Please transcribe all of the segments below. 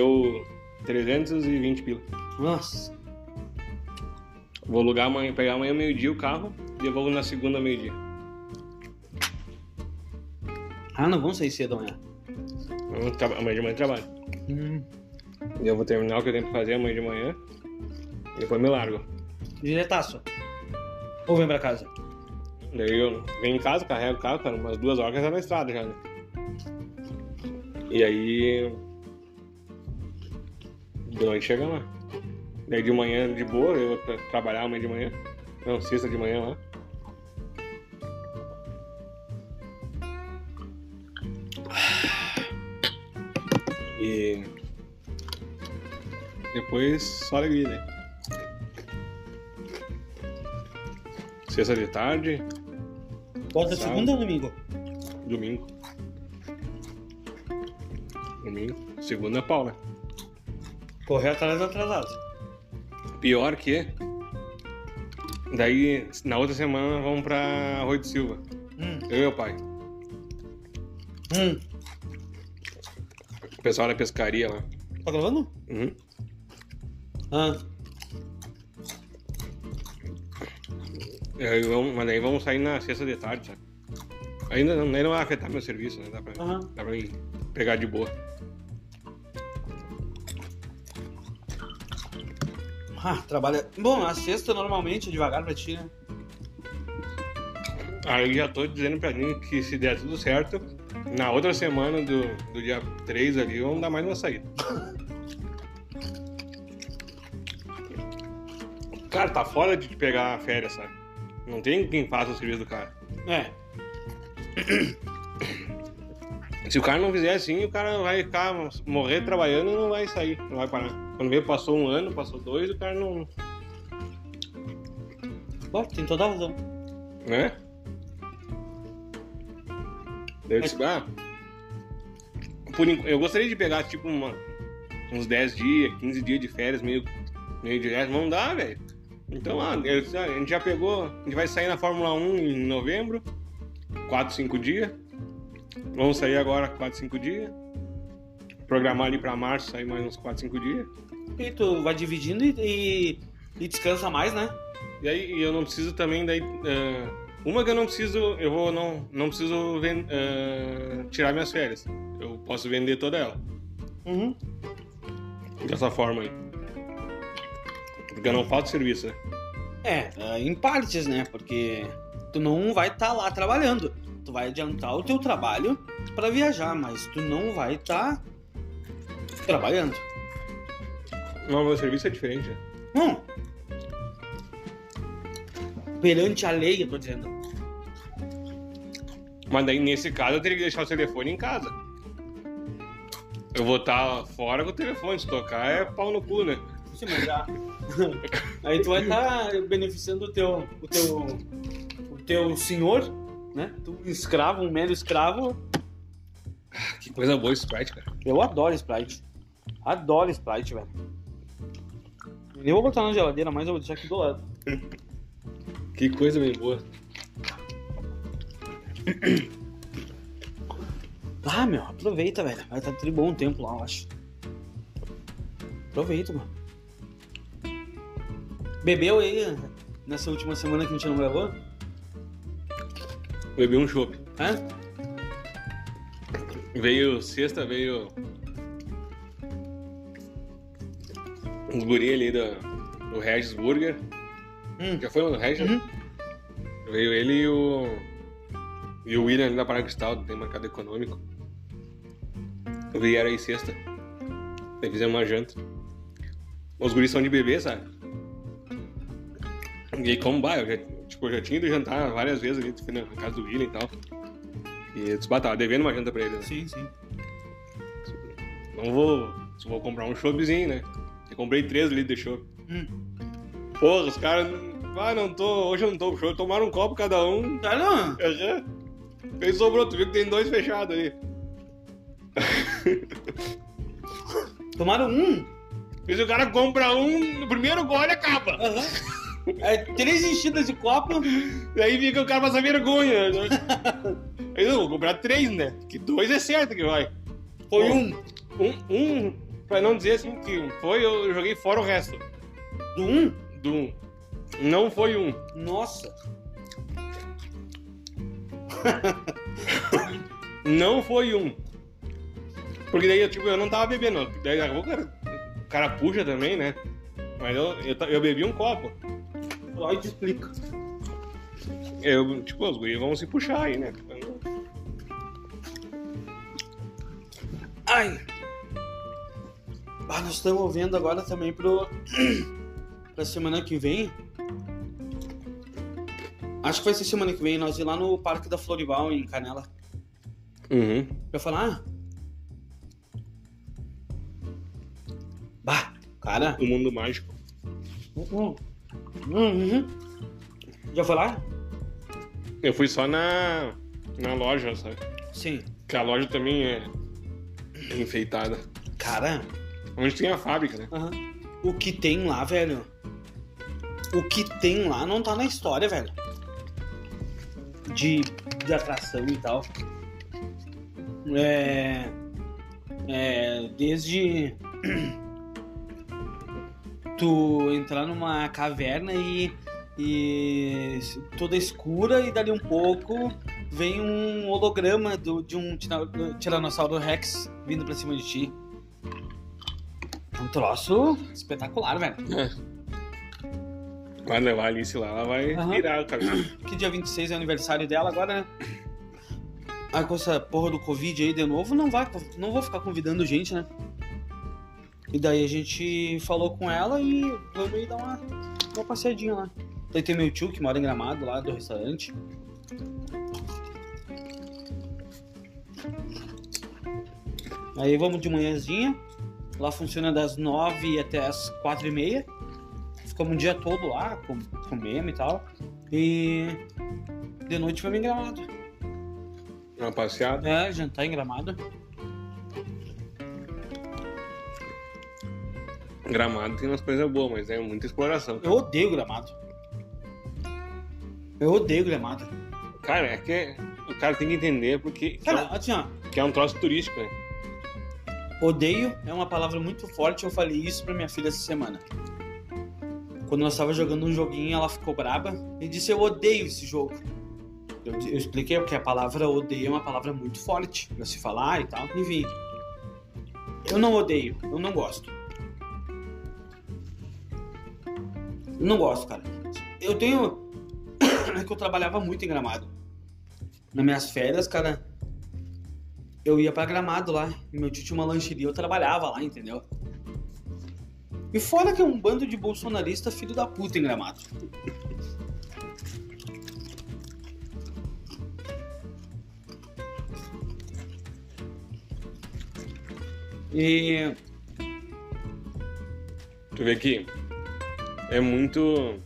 Deu 320 pila. Nossa. Vou alugar amanhã, pegar amanhã meio-dia o carro e eu vou na segunda meio-dia. Ah, não vamos sair cedo amanhã. Tra- Amanhã de manhã eu trabalho. Hum. E eu vou terminar o que eu tenho pra fazer amanhã de manhã. E depois me largo. Diretaço. Ou vem pra casa? Daí eu venho em casa, carrego o carro, cara, umas duas horas que eu já na estrada já, né? E aí. De noite chega lá. Daí de manhã de boa, eu vou tra- trabalhar amanhã de manhã. Não, sexta de manhã lá. E. Depois só alegria, né? Sexta de tarde, Volta Sábado. segunda ou domingo? Domingo. Domingo. Segunda é pau, né? Correr atrás atrasado. Pior que. Daí, na outra semana, vamos pra Arroio de Silva. Hum. Eu e meu pai. Hum. O pessoal da pescaria lá. Tá gravando? Uhum. Ah. Aí vamos- mas daí vamos sair na sexta de tarde, sabe? Ainda não, nem não vai afetar meu serviço, né? Dá pra, Aham. dá pra ir pegar de boa. Ah, trabalha. Bom, a sexta normalmente é devagar pra ti, né? Aí já tô dizendo pra mim que se der tudo certo, na outra semana do, do dia 3 ali, vamos dar mais uma saída. Cara, tá fora de pegar férias, sabe? Não tem quem faça o serviço do cara. É. Se o cara não fizer assim, o cara vai ficar, morrer trabalhando e não vai sair, não vai parar. Quando vê, passou um ano, passou dois, o cara não. Bom, tem toda a razão. né? Eu disse, ah, por eu gostaria de pegar tipo uma- uns 10 dias, 15 dias de férias, meio, meio direto, não dá, velho. Então, ah, ah, a gente já pegou, a gente vai sair na Fórmula 1 em novembro, 4, 5 dias. Vamos sair agora 4, 5 dias. Programar ali pra março, sair mais uns 4, 5 dias. E tu vai dividindo e, e, e descansa mais, né? E aí eu não preciso também daí. eh, uma que eu não preciso, eu vou não, não preciso ven- eh, tirar minhas férias. Eu posso vender toda ela. Uhum. Dessa forma aí. Porque eu não falta serviço, né? É, é, em partes, né? Porque tu não vai estar lá trabalhando. Tu vai adiantar o teu trabalho pra viajar, mas tu não vai estar trabalhando. Não, meu serviço é diferente. né? Hum. Perante a lei, eu tô dizendo. Mas daí nesse caso eu teria que deixar o telefone em casa. Eu vou estar fora com o telefone, se tocar é pau no cu, né? Sim, mas já. Aí tu vai estar beneficiando o teu, o teu, o teu senhor, né? Tu, um escravo, um mero escravo. Que coisa boa esse Sprite, cara. Eu adoro Sprite. Adoro Sprite, velho. Nem vou botar na geladeira, mas eu vou deixar aqui do lado. Que coisa bem boa. Ah, meu, aproveita, velho. Vai estar tudo bom o tempo lá, eu acho. Aproveita, mano. Bebeu aí nessa última semana que a gente não gravou? Bebi um chopp. Hã? Veio sexta, veio. Os guri ali do, do Regis Burger. Hum. Já foi no Regis? Uhum. Veio ele e o. E o William ali da Parada Cristal, tem mercado econômico. Vieram aí sexta. Daí fizemos uma janta. Os guris são de bebê, sabe? E como vai, eu já, tipo, eu já tinha ido jantar várias vezes ali, na casa do William e tal. E eu disse, bah, tava devendo uma janta pra ele, né? Sim, sim. Não vou. Só vou comprar um choppzinho, né? Eu comprei 3 litros de chopp. Hum. Porra, os caras. Ah, não tô. Hoje eu não tô com chopp. Tomaram um copo cada um. Tá não? Aí sobrou, tu viu que tem dois fechados aí. Tomaram um. E se o cara compra um, no primeiro gole acaba. Aham. É, três enchidas de copo. Daí fica o cara passa vergonha. Aí eu vou comprar três, né? Que dois é certo que vai. Foi um. Um, um Pra não dizer assim que foi, eu joguei fora o resto. Do 1? Do 1. Não foi um. Nossa. Não foi um. Porque daí, tipo, eu não tava bebendo. Daí daqui a pouco o cara puxa também, né? Mas eu, eu, eu bebi um copo. Aí te explica. Eu, tipo, os guris vão se puxar aí, né? Ai. Ah, nós estamos vendo agora também pro. pra semana que vem. Acho que vai ser semana que vem, nós ir lá no Parque da Florival, em Canela. Uhum. Pra falar. Bah, cara. O mundo mágico. Uhum. Uhum. Já foi lá? Eu fui só na, na loja, sabe? Sim. Que a loja também é enfeitada. Cara, Onde tem a fábrica, né? aham. o que tem lá, velho? O que tem lá não tá na história, velho. De, de atração e tal. É. É. Desde. Tu entrar numa caverna e. E toda escura e dali um pouco vem um holograma do, de um Tiranossauro Rex vindo pra cima de ti. É um troço espetacular, velho. Vai levar a Alice lá, ela vai Aham. virar o cabelo. Que dia 26 é o aniversário dela agora, né? Ah, com essa porra do Covid aí de novo, não vai, não vou ficar convidando gente, né? E daí a gente falou com ela e vamos aí dar uma, uma passeadinha lá. Daí tem meu tio que mora em Gramado lá do restaurante. Aí vamos de manhãzinha. Lá funciona das 9 até as 4 e meia. Ficamos um dia todo lá, com, comemos e tal. E de noite vamos em Gramado. Uma passeada. É, jantar em Gramado. Gramado tem umas coisas boas, mas é muita exploração. Eu odeio Gramado. Eu odeio Gramado. Cara, é que o cara tem que entender porque que é, Cara, assim, ó, que é um troço turístico, né? odeio é uma palavra muito forte. Eu falei isso pra minha filha essa semana. Quando nós tava jogando um joguinho, ela ficou braba e disse: Eu odeio esse jogo. Eu, eu expliquei porque a palavra odeio é uma palavra muito forte pra se falar e tal. Enfim, eu não odeio, eu não gosto. Não gosto, cara. Eu tenho. É que eu trabalhava muito em gramado. Nas minhas férias, cara, eu ia pra gramado lá. Meu tio tinha uma lancheria, eu trabalhava lá, entendeu? E fora que é um bando de bolsonarista filho da puta em gramado. E. Tu vê que é muito.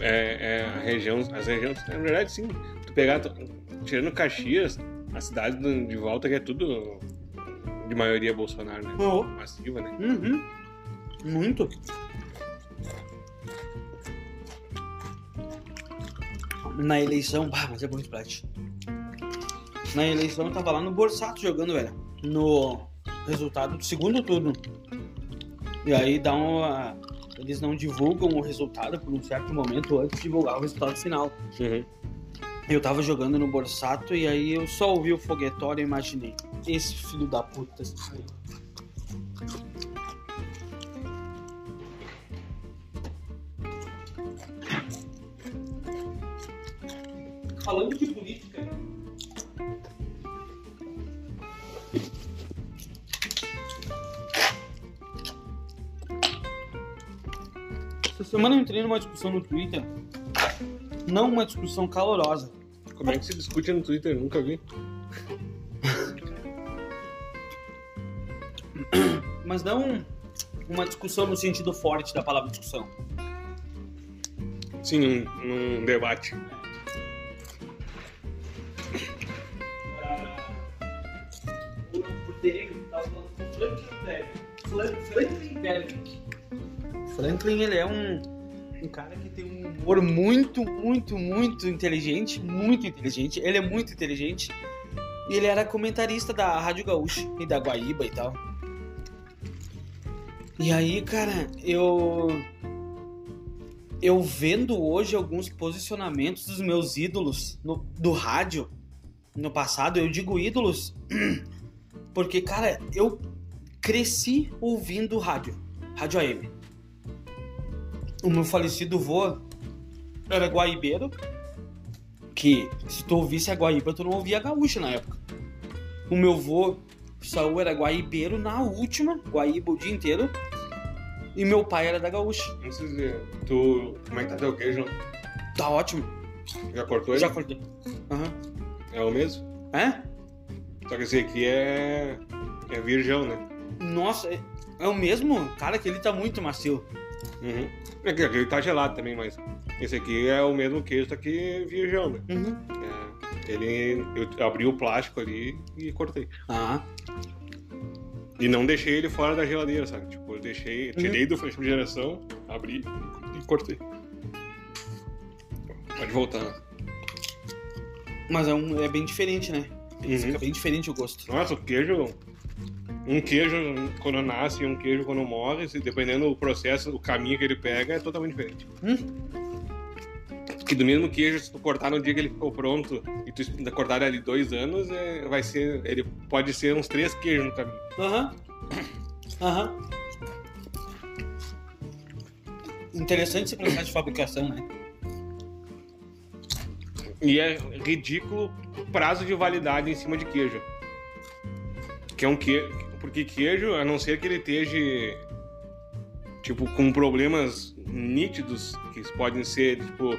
É, é a região. As regiões. Na verdade, sim. Tu pegar. Tirando Caxias, a cidade de volta que é tudo de maioria Bolsonaro, né? Oh, Massiva, né? uhum, muito. Na eleição. Bah, mas é bom Sprite. Na eleição eu tava lá no Borsato jogando, velho. No resultado do segundo turno. E aí dá uma. Eles não divulgam o resultado por um certo momento antes de divulgar o resultado final. Uhum. Eu tava jogando no Borsato e aí eu só ouvi o foguetório e imaginei. Esse filho da puta. Falando de política. Semana eu entrei numa discussão no Twitter. Não uma discussão calorosa. Como é que se discute no Twitter? Nunca vi. Mas não uma discussão no sentido forte da palavra discussão. Sim, num, num debate. Franklin, ele é um, um cara que tem um humor muito, muito, muito inteligente, muito inteligente. Ele é muito inteligente. E ele era comentarista da Rádio Gaúcha e da Guaíba e tal. E aí, cara, eu. Eu vendo hoje alguns posicionamentos dos meus ídolos no- do rádio no passado, eu digo ídolos porque, cara, eu cresci ouvindo rádio, rádio AM. O meu falecido vô era guaibeiro, que se tu ouvisse a Guaíba, tu não ouvia a gaúcha na época. O meu vô, Saul, era guaibeiro na última, Guaíba o dia inteiro, e meu pai era da gaúcha. Não sei dizer. Tu. Como é que tá teu queijo? Tá ótimo. Já cortou ele? Já acordei. Aham. É o mesmo? É? Só que esse aqui é. É virgão, né? Nossa, é- é o mesmo? Cara, que ele tá muito macio. Uhum. É que tá gelado também, mas. Esse aqui é o mesmo queijo, que virgão, né? Uhum. É, ele. Eu abri o plástico ali e cortei. Ah, E não deixei ele fora da geladeira, sabe? Tipo, eu deixei. Tirei do refrigeração, abri e cortei. Pode voltar. mas é, um, é bem diferente, né? Uhum. Fica bem diferente o gosto. Nossa, o queijo. Um queijo quando nasce e um queijo quando morre, se dependendo do processo, o caminho que ele pega, é totalmente diferente. Hum? Que do mesmo queijo, se tu cortar no dia que ele ficou pronto e tu cortar ali dois anos, é, vai ser. Ele pode ser uns três queijos no caminho. Aham. Aham. Interessante esse processo de fabricação, né? E é ridículo prazo de validade em cima de queijo. Que é um queijo. Porque queijo, a não ser que ele esteja. Tipo, com problemas nítidos, que podem ser, tipo,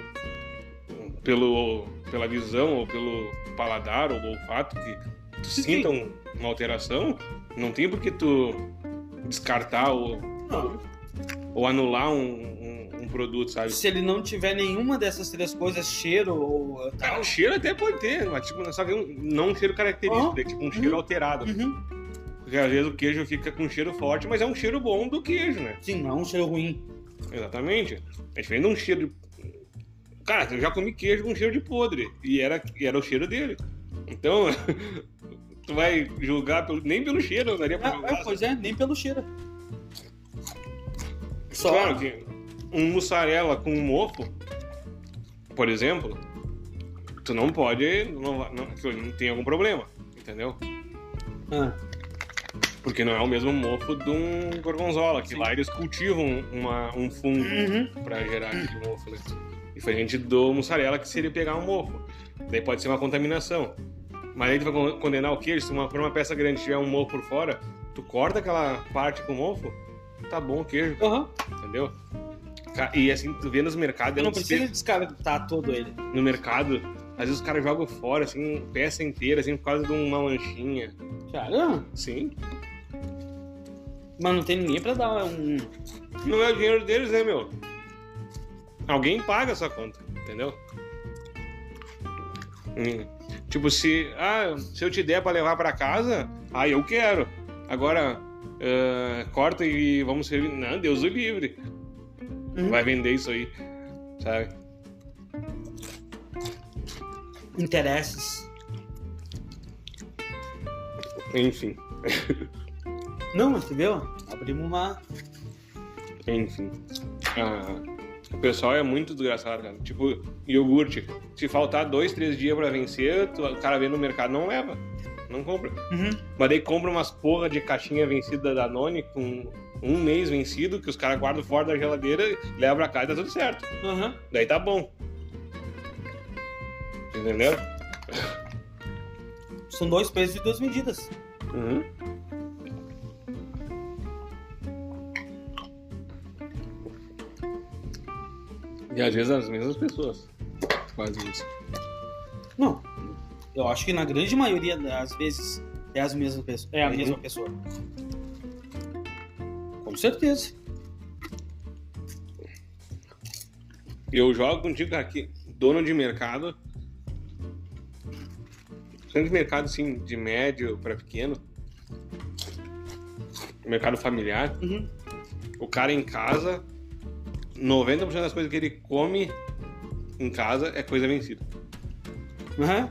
pelo, pela visão ou pelo paladar ou olfato, que tu Sim. sintam uma alteração, não tem por que tu descartar ou, Não. ou anular um, produto, sabe? Se ele não tiver nenhuma dessas três coisas, cheiro ou Ah, tal. o cheiro até pode ter, mas tipo, só que um- não um cheiro característico, Ah, é tipo um cheiro uhum. alterado. Uhum. Porque às vezes o queijo fica com um cheiro forte, mas é um cheiro bom do queijo, né? Sim, não é um cheiro ruim. Exatamente. É diferente de um cheiro de. Cara, eu já comi queijo com cheiro de podre. E era, e era o cheiro dele. Então, tu vai julgar pelo- nem pelo cheiro, não daria pra É, julgar. é, pois é, nem pelo cheiro. Só. Claro que um mussarela com um mofo, por exemplo, tu não pode. Não, não, não tem algum problema, entendeu? Ah, Porque não é o mesmo mofo de um gorgonzola, que Sim. lá eles cultivam uma, um fungo Uhum. pra gerar aquele mofo, né? Diferente do mussarela, que seria pegar um mofo. Daí pode ser uma contaminação. Mas aí tu vai con- condenar o queijo, se uma, for uma peça grande tiver um mofo por fora, tu corta aquela parte com mofo, tá bom o queijo, Aham. entendeu? E assim, tu vê nos mercados, é Eu um não precisa desespero. descartar todo ele. no mercado, às vezes os caras jogam fora, assim, peça inteira, assim, por causa de uma manchinha. Cara, Sim. Mas não tem ninguém pra dar um. Não é o dinheiro deles, né, meu? Alguém paga essa conta, entendeu? Hum. Tipo, se, ah, se eu te der pra levar pra casa, ah, eu quero. Agora, ah, corta e vamos servir. Não, Deus o livre. Uhum. Vai vender isso aí, sabe? Interesses. Enfim, Não, mas tu viu? Abrimos uma. enfim. Ah, o pessoal é muito desgraçado, cara. Tipo, iogurte. Se faltar dois, três dias pra vencer, tu- o cara vê no mercado não leva. Não compra. Uhum. Mas daí compra umas porra de caixinha vencida da Danone com um mês vencido, que os caras guardam fora da geladeira, levam pra casa e tá tudo certo. Aham. Daí tá bom. Entendeu? São dois pesos e duas medidas. Uhum. E às vezes as mesmas pessoas fazem isso. Não. Eu acho que na grande maioria das vezes é, as mesmas pessoas, é a Uhum. mesma pessoa. Com certeza. Eu jogo contigo aqui, dono de mercado. Sempre mercado assim, de médio para pequeno. Mercado familiar. Uhum. O cara em casa, 90% das coisas que ele come em casa é coisa vencida. Aham.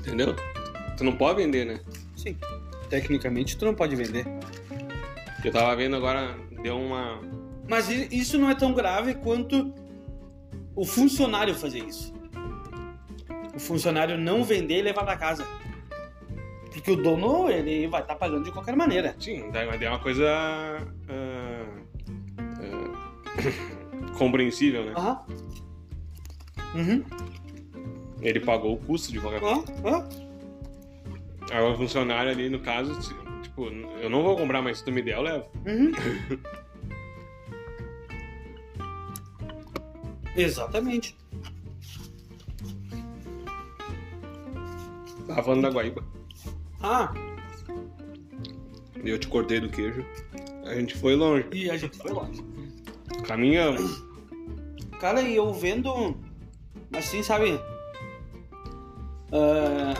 Entendeu? Tu não pode vender, né? Sim. tecnicamente tu não pode vender. Eu tava vendo agora, deu uma. Mas isso não é tão grave quanto o funcionário fazer isso. O funcionário não vender e levar pra casa. Porque o dono, ele vai estar pagando de qualquer maneira. Sim, daí mas é uma coisa. ah, ah, compreensível, né? Aham. Uhum. Ele pagou o custo de qualquer coisa. Ó. Agora o funcionário ali, no caso, tipo, eu não vou comprar, mas se tu me der, eu levo. Uhum. Exatamente. Tava falando da Guaíba. Ah, eu te cortei do queijo. A gente foi longe. e a gente foi longe. Caminhamos. Cara, e eu vendo. Assim, sabe? ah,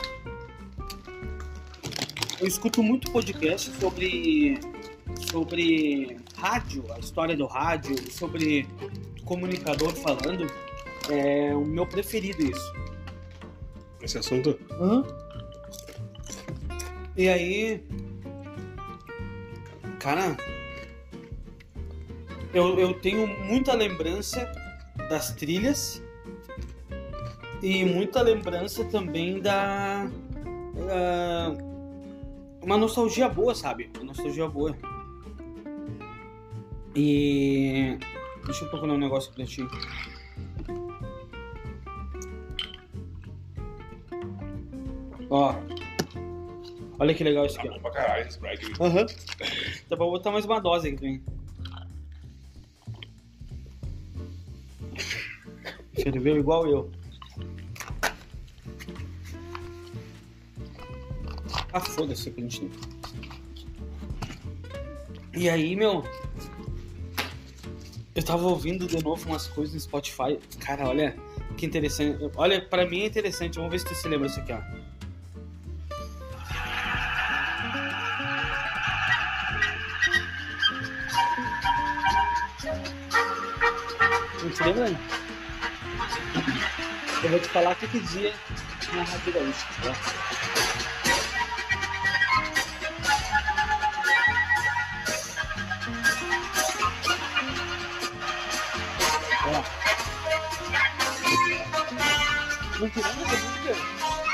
eu escuto muito podcast sobre. Sobre rádio, a história do rádio, sobre comunicador falando. É o meu preferido isso. Esse assunto. E aí. Cara. Eu, eu tenho muita lembrança das trilhas. E muita lembrança também da. ah, uma nostalgia boa, sabe? Uma nostalgia boa. E. Deixa eu procurar um negócio pra ti. Ó. Olha que legal isso aqui, ó. Bom pra caralho esse Sprite. Aham. Dá pra botar mais uma dose aqui também. Escreveu igual eu. Ah, foda-se que a gente tem. E aí, meu. Eu tava ouvindo de novo umas coisas no Spotify. Cara, olha que interessante. Olha, pra mim é interessante. Vamos ver se tu se lembra disso aqui, ó. Não te lembra? Eu vou te falar que que dia na Rádio Gaúcha. Tá? Não te lembra da música?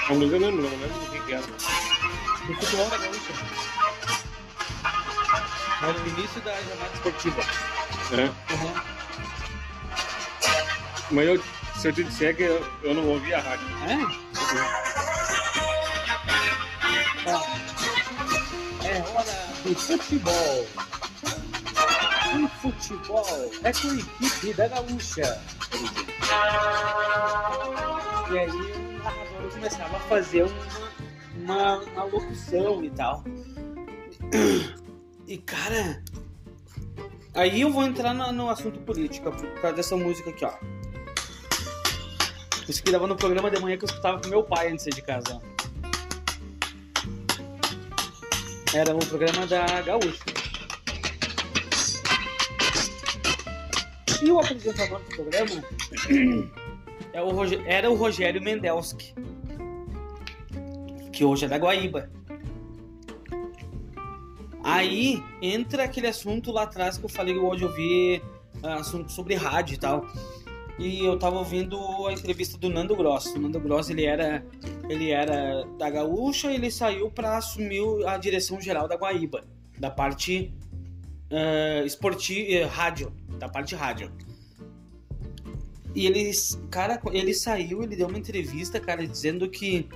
Eu não lembro, não lembro do que que era. Do futebol da Gaúcha. Era o início da jornada esportiva. É. Uhum. Mas eu, se eu te disser que eu, eu não ouvi a rádio. É? Ó. É hora do futebol. O futebol é com a equipe da Gaúcha. E aí o narrador começava a fazer uma, uma, uma locução e tal. E cara. Aí eu vou entrar no, no assunto político por causa dessa música aqui, ó. Isso que dava no programa de manhã que eu escutava com meu pai antes de ir de casa. Era o programa da Gaúcha. E o apresentador do programa é era o Rogério Mendelski. Que hoje é da Guaíba. Aí entra aquele assunto lá atrás que eu falei hoje eu vi ah, assunto sobre rádio e tal. E eu tava ouvindo a entrevista do Nando Gross. O Nando Gross ele era ele era da Gaúcha, ele saiu para assumir a direção geral da Guaíba, da parte uh, esportiva, rádio, da parte rádio. E ele, cara, ele saiu, ele deu uma entrevista, cara, dizendo que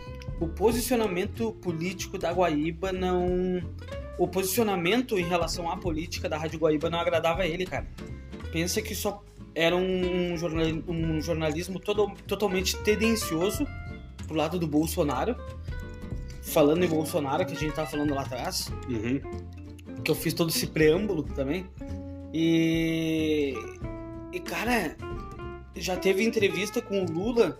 o posicionamento político da Guaíba não o posicionamento em relação à política da Rádio Guaíba não agradava a ele, cara. Pensa que só era um, jornal, um jornalismo todo, totalmente tendencioso pro lado do Bolsonaro. Falando em Bolsonaro, que a gente tava falando lá atrás, Uhum. que eu fiz todo esse preâmbulo também. E. E, cara, já teve entrevista com o Lula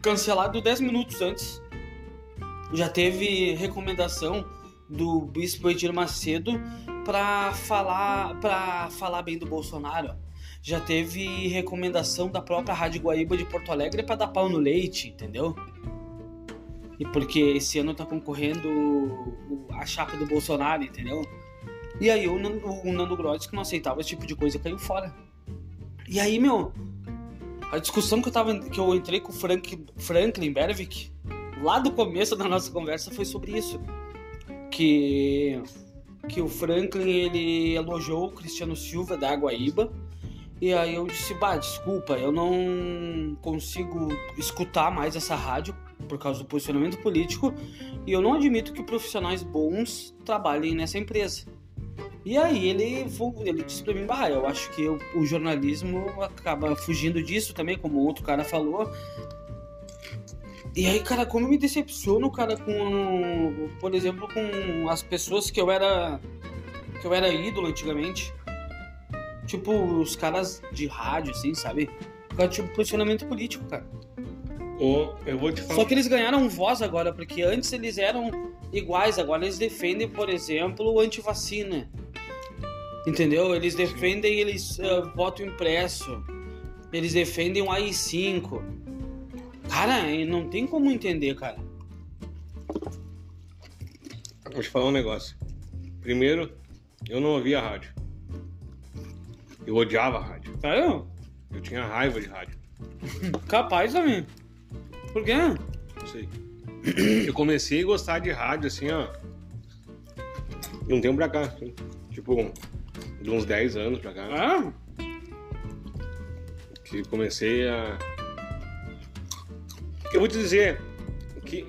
cancelado 10 minutos antes. Já teve recomendação do Bispo Edir Macedo para falar para falar bem do Bolsonaro. Já teve recomendação da própria Rádio Guaíba de Porto Alegre para dar pau no leite, entendeu? E porque esse ano tá concorrendo a chapa do Bolsonaro, entendeu? E aí o Nando, o Nando Gross, que não aceitava esse tipo de coisa, caiu fora. E aí, meu, a discussão que eu, tava, que eu entrei com o Frank, Franklin Berwick, lá do começo da nossa conversa, foi sobre isso. Que, que o Franklin, ele elogiou o Cristiano Silva da Guaíba. E aí eu disse, bah, desculpa, eu não consigo escutar mais essa rádio por causa do posicionamento político e eu não admito que profissionais bons trabalhem nessa empresa. E aí ele, ele disse pra mim, bah, eu acho que o, o jornalismo acaba fugindo disso também, como outro cara falou. E aí, cara, como eu me decepciono, cara, com, por exemplo, com as pessoas que eu era, que eu era ídolo antigamente. Tipo, os caras de rádio, assim, sabe? Por tipo posicionamento político, cara. Eu vou te falar. Só que eles ganharam voz agora, porque antes eles eram iguais, agora eles defendem, por exemplo, o antivacina. Entendeu? Eles defendem eles ah, voto impresso. Eles defendem o AI5. Cara, não tem como entender, cara. Vou te falar um negócio. Primeiro, eu não ouvia rádio. Eu odiava rádio. Sério? Eu tinha raiva de rádio. Capaz também. Por quê? Não sei. Eu comecei a gostar de rádio, assim, ó. De um tempo pra cá. assim. Tipo, de uns 10 anos pra cá. Ah, Que comecei a. Eu vou te dizer que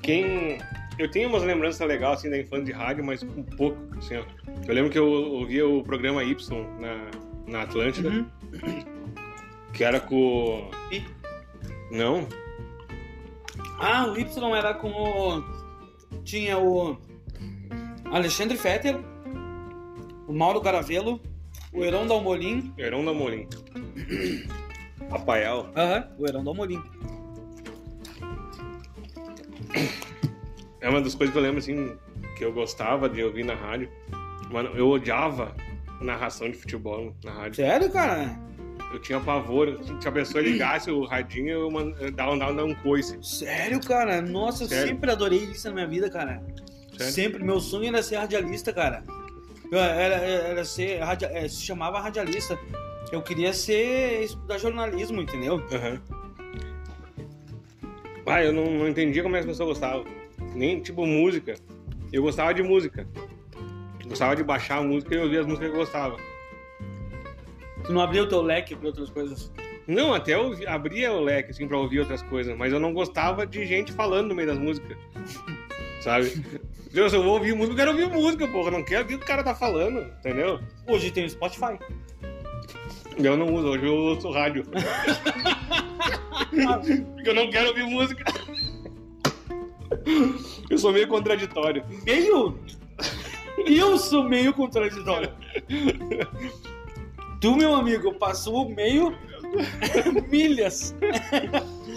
quem. Eu tenho umas lembranças legais assim da infância de rádio, mas um pouco, assim, ó. Eu lembro que eu ouvia o programa Y na, na Atlântida, uhum. que era com. E- Não, ah, o Y era com o. Tinha o Alexandre Fetter, o Mauro Garavelo, o Heron Dalmolin. Herão da Morim. Rafael. Aham, o Heron Dalmolin. É uma das coisas que eu lembro, assim, que eu gostava de ouvir na rádio. Mano, eu odiava narração de futebol na rádio. Sério, cara? Eu tinha pavor. Se a pessoa ligasse o radinho, eu eu dava, dava, dava um coice. Sério, cara? Nossa, eu Sério? sempre adorei isso na minha vida, cara. Sério? Sempre. Meu sonho era ser radialista, cara. Eu Era, era ser. radia- é, se chamava radialista. Eu queria ser. estudar jornalismo, entendeu? Aham. Ah, eu não, não entendia como é que as pessoas gostavam. Nem, tipo, música. Eu gostava de música. Gostava de baixar a música e ouvir as músicas que eu gostava. Tu não abriu o teu leque pra outras coisas. Não, até eu abria o leque, assim, pra ouvir outras coisas. Mas eu não gostava de gente falando no meio das músicas. Sabe? Deus, eu vou ouvir música, eu quero ouvir música, porra. Eu não quero ouvir o que o cara tá falando, entendeu? Hoje tem o Spotify. Eu não uso, hoje eu ouço rádio. Porque eu não quero ouvir música. Eu sou meio contraditório. Meio? Eu sou meio contraditório. Tu, meu amigo, passou meio milhas.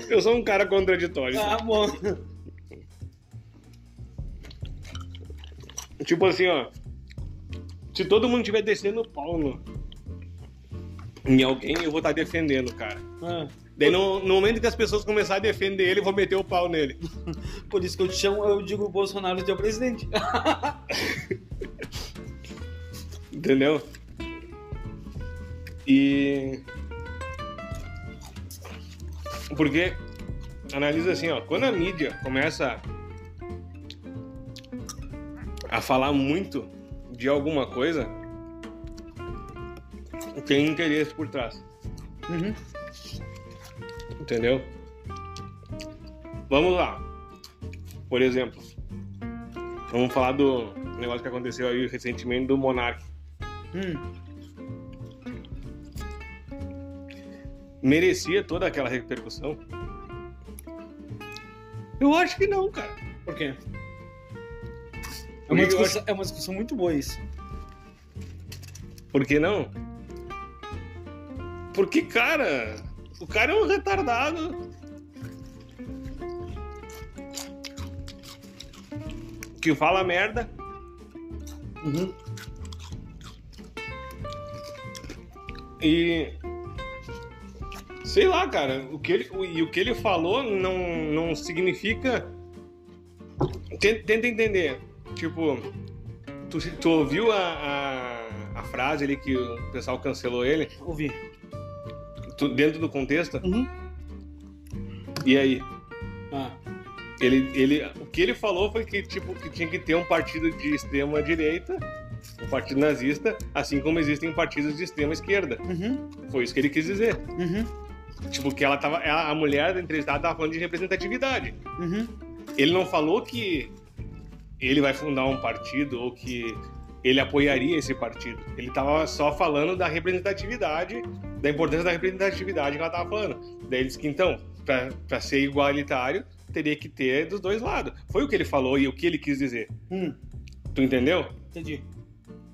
Eu sou um cara contraditório. Ah, bom. Tipo assim, ó. Se todo mundo estiver descendo o pau em alguém, eu vou estar defendendo, cara. Ah, Daí no, no momento que as pessoas começarem a defender ele, eu vou meter o pau nele. por isso que eu te chamo, eu digo Bolsonaro teu presidente. Entendeu? E. Porque, analisa assim, ó, quando a mídia começa a falar muito de alguma coisa, tem interesse por trás. Uhum. Entendeu? Vamos lá. Por exemplo, vamos falar do negócio que aconteceu aí recentemente do Monark. Hum. Merecia toda aquela repercussão? Eu acho que não, cara. Por quê? É uma, discussão, é uma discussão muito boa isso. Por que não? Porque, cara, o cara é um retardado. Que fala merda. Uhum. E. Sei lá, cara, o que ele, o, e o que ele falou não, não significa Tenta, tenta entender. Tipo, tu, tu ouviu a, a, a frase ali que o pessoal cancelou ele? Ouvi. Tu- dentro do contexto? Uhum. E aí? Ah, Ele, ele, o que ele falou foi que, tipo, que tinha que ter um partido de extrema direita, um partido nazista, assim como existem partidos de extrema esquerda. uhum, Foi isso que ele quis dizer. uhum, Tipo, que ela tava. a mulher da entrevistada tava falando de representatividade. uhum. Ele não falou que ele vai fundar um partido ou que ele apoiaria esse partido. Ele tava só falando da representatividade, da importância da representatividade que ela tava falando. Daí ele disse que, então, pra ser igualitário, teria que ter dos dois lados. Foi o que ele falou e o que ele quis dizer. Hum, Tu entendeu? entendi.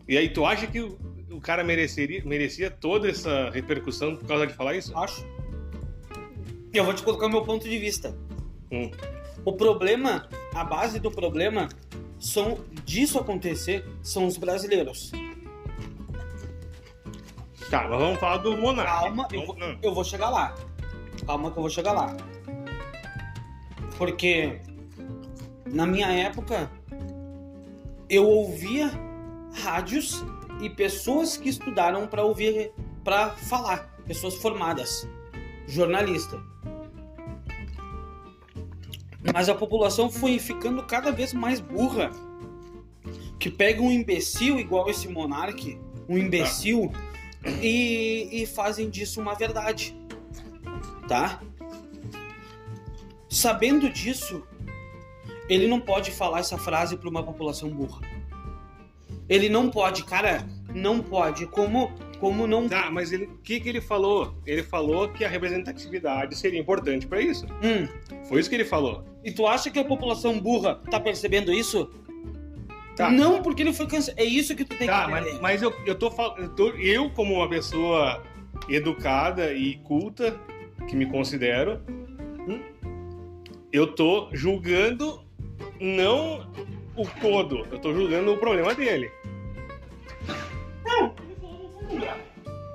E aí, tu acha que o, o cara mereceria, merecia toda essa repercussão por causa de falar isso? Acho. Eu vou te colocar o meu ponto de vista. Hum. O problema, a base do problema são disso acontecer são os brasileiros. Tá, mas vamos falar do Monark. Calma, eu vou, hum. eu vou chegar lá. Calma que eu vou chegar lá. Porque na minha época eu ouvia rádios e pessoas que estudaram para ouvir, para falar, pessoas formadas, jornalista. Mas a população foi ficando cada vez mais burra. Que pega um imbecil igual esse monarque, um imbecil, e, e fazem disso uma verdade. Tá? Sabendo disso, ele não pode falar essa frase para uma população burra. Ele não pode, cara, não pode. Como, como não. Tá, mas ele- o que, que ele falou? Ele falou que a representatividade seria importante pra isso. Hum, Foi isso que ele falou. e tu acha que a população burra tá percebendo isso? Tá. Não, porque ele foi cancelado. É isso que tu tem Tá, que entender. mas, mas eu, eu tô falando. Eu, como uma pessoa educada e culta, que me considero, hum, eu tô julgando não o todo, eu tô julgando o problema dele.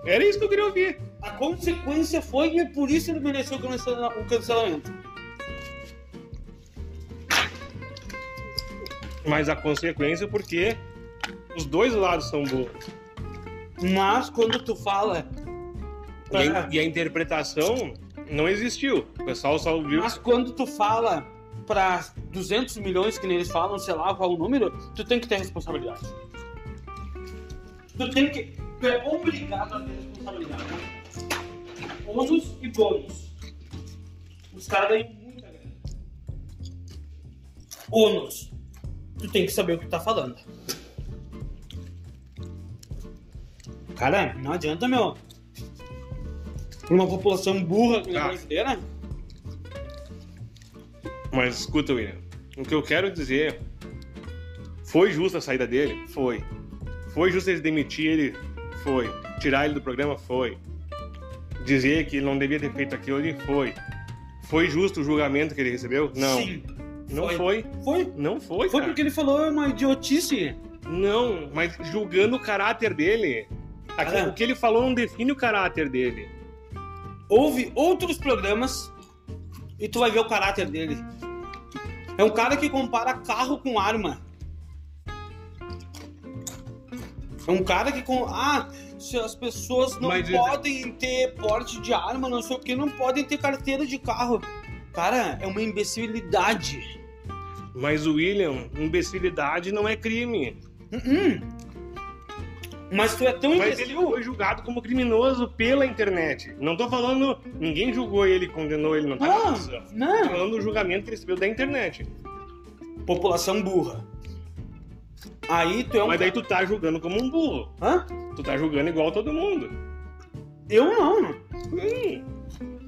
Era isso que eu queria ouvir. A consequência foi e por isso ele mereceu o cancelamento. Mas a consequência é porque os dois lados são burros. Mas quando tu fala. E a, e a interpretação não existiu. O pessoal só viu. Mas quando tu fala pra 200 milhões que nem eles falam, sei lá qual o número, tu tem que ter responsabilidade. Tu tem que. Tu é obrigado a ter responsabilidade. Ônus e bônus. Os caras ganham muita grana. Ônus. Tu tem que saber o que tá falando. Cara, não adianta, meu. Uma população burra como a Ah. brasileira. Mas escuta, William. O que eu quero dizer. Foi justa a saída dele? Foi. Foi justo eles demitir ele? Foi. Tirar ele do programa? Foi. Dizer que ele não devia ter feito aquilo ali? Foi. Foi justo o julgamento que ele recebeu? Não. Sim. Não foi. Foi. Não foi, Foi cara. porque ele falou uma idiotice. Não, mas julgando o caráter dele. O que ele falou não define o caráter dele. Houve outros programas e tu vai ver o caráter dele. É um cara que compara carro com arma. É um cara que com ah, se as pessoas não Mas- podem ter porte de arma, não sei o que, não podem ter carteira de carro. Cara, é uma imbecilidade. Mas William, imbecilidade não é crime. Uh-uh. Mas tu é tão Mas ele foi julgado como criminoso pela internet. Não tô falando. Ninguém julgou ele, condenou ele, não tá Não, Tô não. falando do julgamento que ele recebeu da internet. População burra. Aí tu é um. Mas daí tu tá julgando como um burro. Hã? Tu tá julgando igual todo mundo. Eu não. Hum,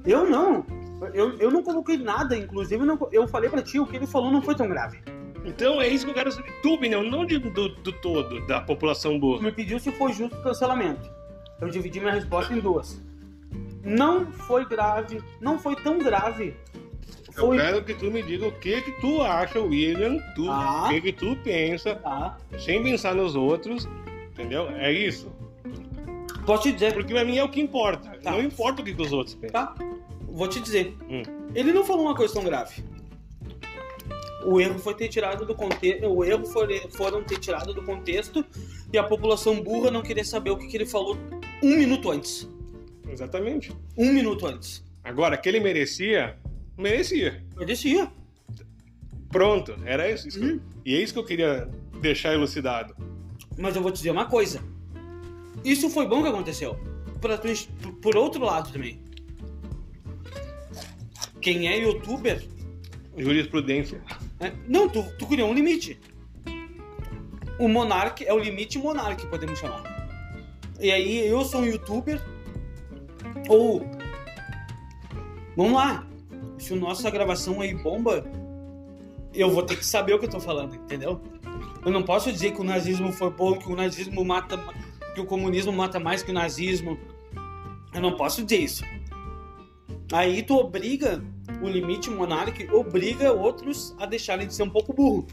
Eu não. Eu, eu não coloquei nada, inclusive não- eu falei pra ti, o que ele falou não foi tão grave. Então é isso que eu quero saber. Tu, opinião, não digo do, do todo, da população burra. me pediu se foi justo o cancelamento. Eu dividi minha resposta em duas. Não foi grave, não foi tão grave. Eu Foi. quero que tu me diga o que que tu acha, William, tu, Ah. o que que tu pensa, Tá. sem pensar nos outros, entendeu? É isso. Posso te dizer, Porque pra mim é o que importa. Tá. Não importa o que, que os outros pensam. tá? Vou te dizer. Hum. Ele não falou uma coisa tão grave. O erro foi ter tirado do contexto. O erro foi, foram ter tirado do contexto e a população burra não querer saber o que, que ele falou um minuto antes. Exatamente. Um minuto antes. Agora, que ele merecia, merecia. Merecia. Pronto, era isso. isso que eu- Hum. E é isso que eu queria deixar elucidado. Mas eu vou te dizer uma coisa. Isso foi bom que aconteceu. Por- por outro lado também. Quem é youtuber. Jurisprudência. Né? Não, tu, tu criou um limite. O Monark é o limite Monark, podemos chamar. E aí eu sou um youtuber. Ou. Vamos lá. Se a nossa gravação aí bomba, eu vou ter que saber o que eu tô falando, entendeu? Eu não posso dizer que o nazismo foi bom, que o nazismo mata. que o comunismo mata mais que o nazismo. Eu não posso dizer isso. Aí tu obriga, o limite monarque obriga outros a deixarem de ser um pouco burro.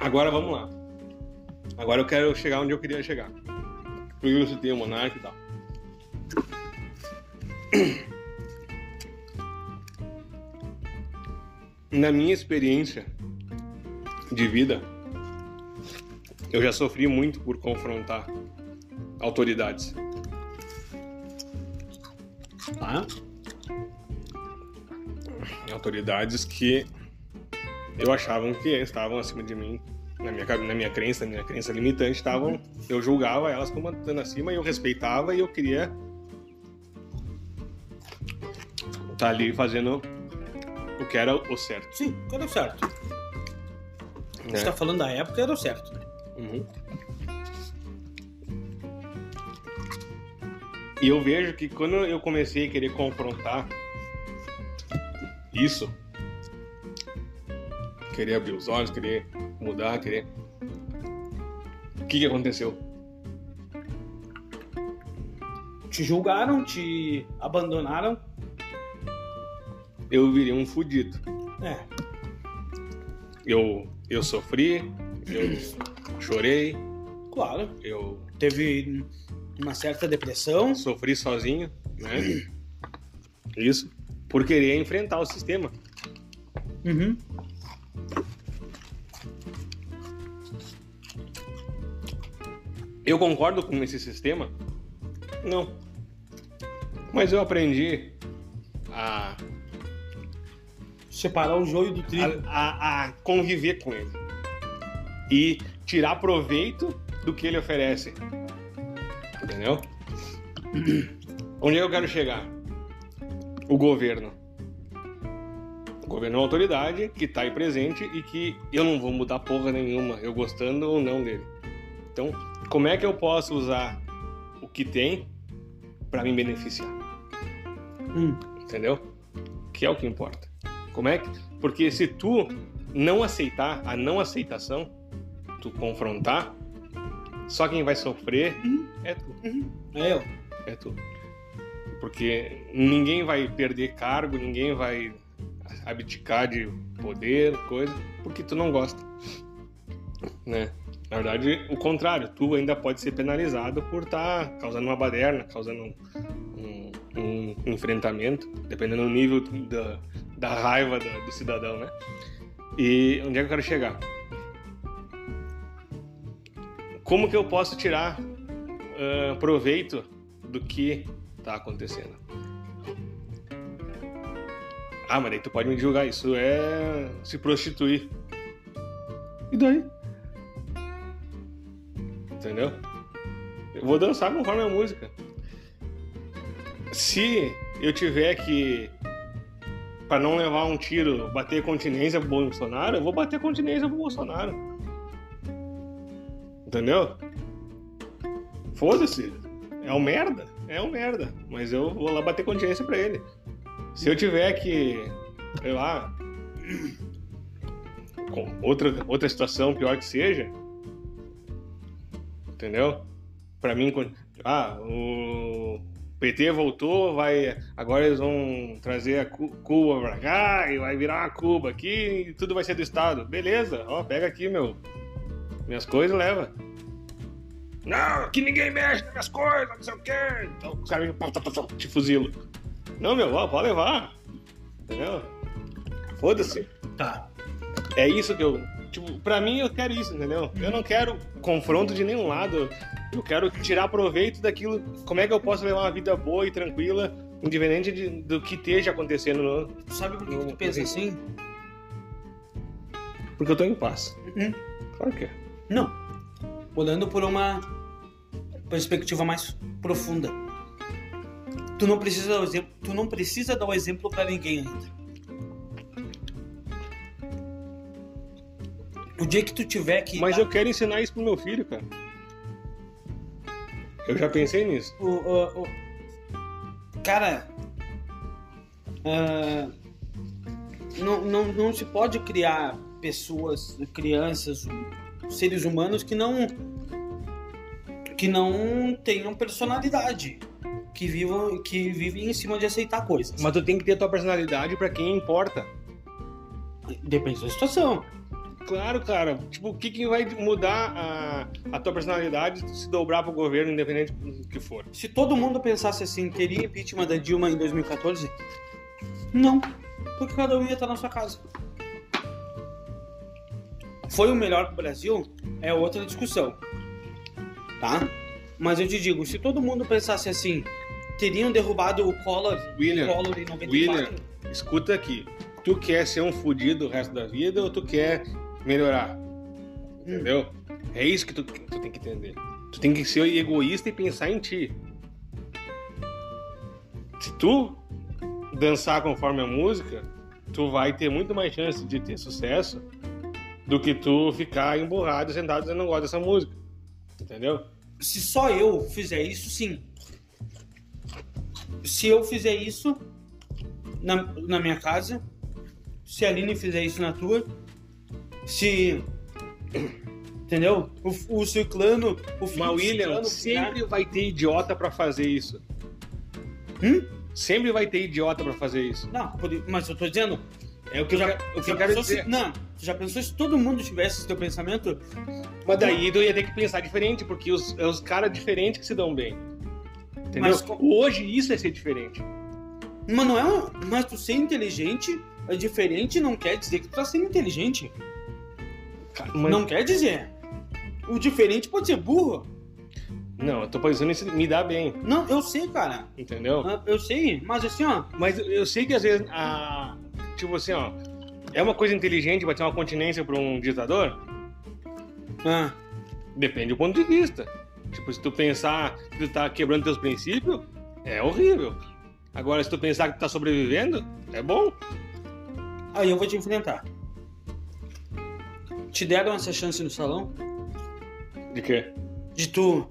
Agora vamos lá. Agora eu quero chegar onde eu queria chegar. Por isso eu citei o Monark e tal. Na minha experiência de vida, eu já sofri muito por confrontar autoridades. Tá? Autoridades que eu achava que estavam acima de mim. Na minha, na minha crença, na minha crença limitante, estavam. Eu julgava elas como estando acima e eu respeitava e eu queria estar ali fazendo o que era o certo. Sim, era o certo. Né? Você tá falando da época, era o certo. né? Uhum. E eu vejo que quando eu comecei a querer confrontar isso, querer abrir os olhos, querer mudar, querer. O que, que aconteceu? Te julgaram, te abandonaram. Eu virei um fudido. É, Eu, eu sofri, eu chorei, claro. eu Teve uma certa depressão. sofri sozinho, né? Isso. Por querer enfrentar o sistema. Uhum. Eu concordo com esse sistema? Não. Mas eu aprendi a, Separar o joio do trigo. a, a- a conviver com ele. E tirar proveito do que ele oferece. Entendeu? Onde é que eu quero chegar? O governo. O governo é uma autoridade que está aí presente e que eu não vou mudar porra nenhuma, eu gostando ou não dele. Então, como é que eu posso usar o que tem para me beneficiar? Hum. Entendeu? Que é o que importa. Como é que. Porque se tu não aceitar a não aceitação, tu confrontar, só quem vai sofrer Uhum. é tu. É eu. É tu. Porque ninguém vai perder cargo, ninguém vai abdicar de poder, coisa, porque tu não gosta. Né? Na verdade, o contrário, tu ainda pode ser penalizado por estar causando uma baderna, causando um, um- um enfrentamento, dependendo do nível da, da raiva da- do cidadão, né? E onde é que eu quero chegar? Como que eu posso tirar ah, proveito do que tá acontecendo? Ah, mas daí tu pode me julgar, isso é se prostituir. E daí? Entendeu? Eu vou dançar conforme a música. Se eu tiver que, para não levar um tiro, bater continência pro Bolsonaro, eu vou bater continência pro Bolsonaro. Entendeu? Foda-se. É um merda. É um merda. Mas eu vou lá bater continência pra ele. Se eu tiver que, sei lá, com outra, outra situação pior que seja, entendeu? Pra mim, ah, o PT voltou, vai, agora eles vão trazer a Cu- Cuba pra cá e vai virar uma Cuba aqui e tudo vai ser do Estado. Beleza, ó, pega aqui, meu, minhas coisas leva. Não, aqui ninguém mexe nas minhas coisas, não sei o quê. Então, os caras vêm, pá, pá, pá, pá, te fuzilo. Não, meu, ó, pode levar. Entendeu? Foda-se. Tá. É isso que eu. Tipo, pra mim eu quero isso, entendeu? Eu não quero confronto de nenhum lado. Eu quero tirar proveito daquilo. Como é que eu posso levar uma vida boa e tranquila, independente de- do que esteja acontecendo no. Sabe por que, que tu pensa assim? Porque eu tô em paz. Uhum. Claro que é. Não. Olhando por uma perspectiva mais profunda. Tu não precisa dar o exemplo, tu não precisa dar o exemplo para ninguém ainda. O dia que tu tiver que Mas eu quero ensinar isso pro meu filho, cara. Eu já pensei nisso. o, o- o- cara ah, não, não, não se pode criar pessoas, crianças, seres humanos que não que não tenham personalidade, que vivam que vivem em cima de aceitar coisas. Mas tu tem que ter a tua personalidade pra quem importa. Depende da situação. Claro, cara. Tipo, o que, que vai mudar a, a tua personalidade se dobrar pro governo, independente do que for? Se todo mundo pensasse assim, teria impeachment da Dilma em 2014? Não, porque cada um ia estar na sua casa. Foi o melhor pro Brasil? É outra discussão. Tá? Mas eu te digo, se todo mundo pensasse assim, teriam derrubado o Collor, William, o Collor em 94? William. escuta aqui. Tu quer ser um fudido o resto da vida ou tu quer melhorar? Entendeu? É isso que tu, que tu tem que entender. Tu tem que ser egoísta e pensar em ti. Se tu dançar conforme a música, tu vai ter muito mais chance de ter sucesso do que tu ficar emburrado, sentado dizendo não gosto dessa música. Entendeu? Se só eu fizer isso, sim. Se eu fizer isso na, na minha casa, se a Aline fizer isso na tua, se. Entendeu? O, o ciclano, o filho Mas William, ciclano, sempre vai ter idiota pra fazer isso. Hum? Sempre vai ter idiota pra fazer isso. Não, mas eu tô dizendo. É o que eu, já, quero- o que eu quero dizer. se, Não, tu já pensou se todo mundo tivesse esse teu pensamento? Mas daí tu ia ter que pensar diferente, porque os, é os caras diferentes que se dão bem. Entendeu? Mas Hoje isso é ser diferente. Mas não é um, Mas tu ser inteligente é diferente não quer dizer que tu tá sendo inteligente. Mas- Não quer dizer. O diferente pode ser burro. Não, eu tô pensando em me dar bem, Não, eu sei, cara. entendeu? Ah, Eu sei, mas assim, ó. Mas eu- eu sei que às vezes, a, tipo assim, ó, é uma coisa inteligente bater uma continência pra um ditador? Ah, Depende do ponto de vista. Tipo, se tu pensar que tu tá quebrando teus princípios, é horrível. Agora, se tu pensar que tu tá sobrevivendo, é bom. aí eu vou te enfrentar. Te deram essa chance no salão De quê? de tu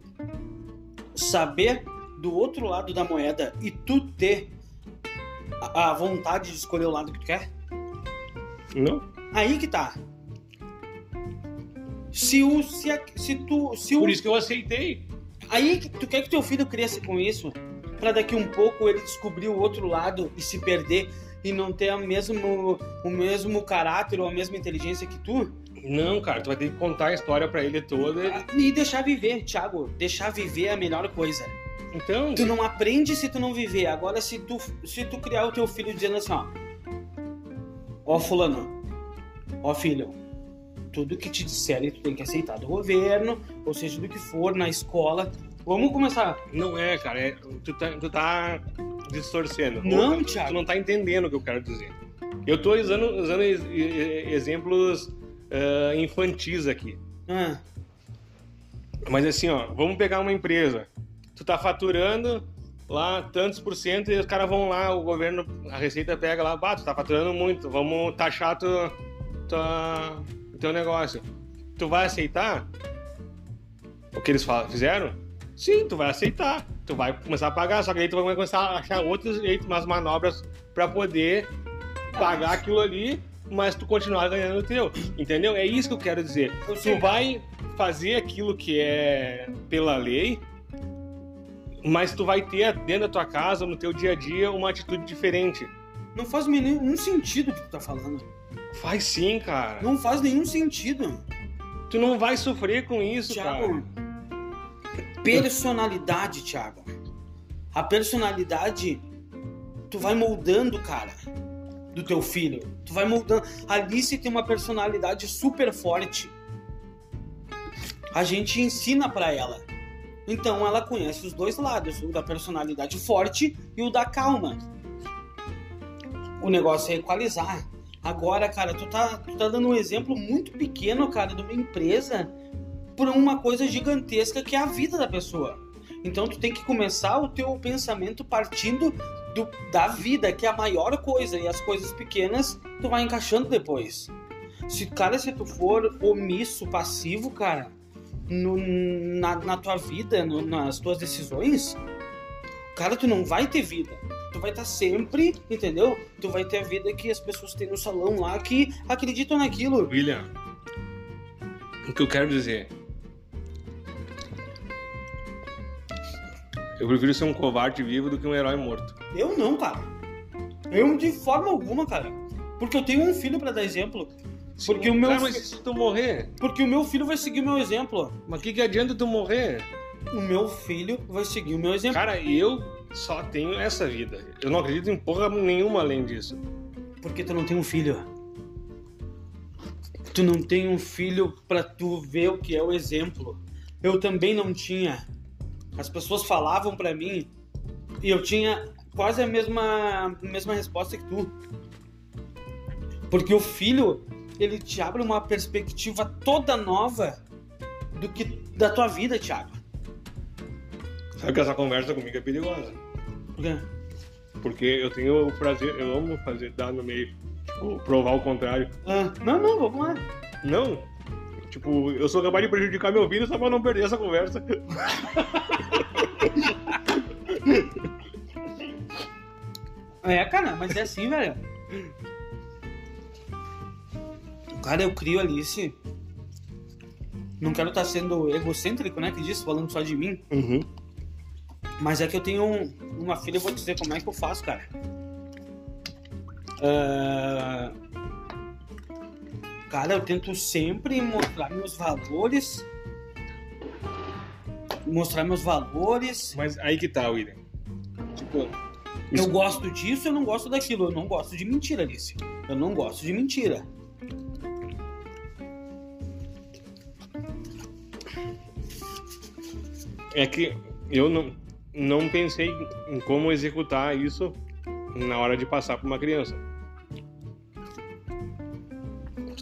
saber do outro lado da moeda e tu ter a a vontade de escolher o lado que tu quer? Não? Aí que tá. Se o se, a- se tu se o Por isso que eu aceitei. Aí que- tu quer que teu filho cresça com isso? Pra daqui um pouco ele descobrir o outro lado e se perder e não ter a mesmo, o mesmo caráter ou a mesma inteligência que tu? Não, cara, tu vai ter que contar a história pra ele toda. E deixar viver, Thiago. Deixar viver é a melhor coisa. Então, Tu não aprende se tu não viver. Agora, se tu, se tu criar o teu filho dizendo assim, ó. Ó, fulano. Ó, filho. Tudo que te disserem tu tem que aceitar do governo, ou seja, do que for, na escola. Vamos começar. não é, cara. é- tu, tá, tu tá distorcendo. Não, Ou, Thiago. Tu não tá entendendo o que eu quero dizer. Eu tô usando, usando ex- exemplos ah, infantis aqui. Ah, Mas assim, ó, vamos pegar uma empresa. Tu tá faturando lá tantos por cento e os caras vão lá, o governo, a receita pega lá, bah, tu tá faturando muito, vamos taxar tu, tua, o teu negócio. Tu vai aceitar o que eles fizeram? Sim, tu vai aceitar. Tu vai começar a pagar, só que aí tu vai começar a achar outros jeitos, umas manobras pra poder pagar aquilo ali, mas tu continuar ganhando o teu. Entendeu? É isso que eu quero dizer. Tu vai fazer aquilo que é pela lei, mas tu vai ter dentro da tua casa, no teu dia a dia, uma atitude diferente. Não faz nenhum sentido o que tu tá falando. Faz sim, cara. Não faz nenhum sentido. Tu não vai sofrer com isso, Thiago, cara. personalidade, Thiago. A personalidade, tu vai moldando, cara. do teu filho. Tu vai moldando. A Alice tem uma personalidade super forte. A gente ensina para ela. Então ela conhece os dois lados, o da personalidade forte e o da calma. O negócio é equalizar. Agora, cara, tu tá, tu tá dando um exemplo muito pequeno, cara, de uma empresa por uma coisa gigantesca que é a vida da pessoa. Então tu tem que começar o teu pensamento partindo do, da vida, que é a maior coisa, e as coisas pequenas tu vai encaixando depois. Se, cara, se tu for omisso, passivo, cara, no, na, na tua vida, no, nas tuas decisões, cara, tu não vai ter vida. Tu vai estar tá sempre, entendeu? Tu vai ter a vida que as pessoas têm no salão lá que acreditam naquilo. William, o que eu quero dizer Eu prefiro ser um covarde vivo do que um herói morto. Eu não, cara. Eu de forma alguma, cara. Porque eu tenho um filho para dar exemplo. Porque o meu mas se tu morrer? Porque o meu filho vai seguir o meu exemplo. Mas o que, que adianta tu morrer? O meu filho vai seguir o meu exemplo. Cara, eu só tenho essa vida. Eu não acredito em porra nenhuma além disso. Porque tu não tem um filho. Tu não tem um filho para tu ver o que é o exemplo. Eu também não tinha. As pessoas falavam para mim e eu tinha quase a mesma, mesma resposta que tu. Porque o filho, ele te abre uma perspectiva toda nova do que da tua vida, Thiago. Sabe que essa conversa comigo é perigosa. Por quê? Porque eu tenho o prazer, eu amo fazer dar no meio, tipo, provar o contrário. Ah, não, não, vamos lá. Não, Tipo, eu sou capaz de prejudicar meu filho só pra não perder essa conversa. É, cara, mas é assim, velho. Cara, eu crio Alice. Não quero estar tá sendo egocêntrico, né? Que disse, falando só de mim. Uhum. Mas é que eu tenho um, uma filha, eu vou dizer como é que eu faço, cara. Uh, Cara, eu tento sempre mostrar meus valores. Mostrar meus valores. Mas aí que tá, William. Tipo, eu gosto disso, eu não gosto daquilo. Eu não gosto de mentira, Alice. Eu não gosto de mentira. É que eu não, não pensei em como executar isso na hora de passar para uma criança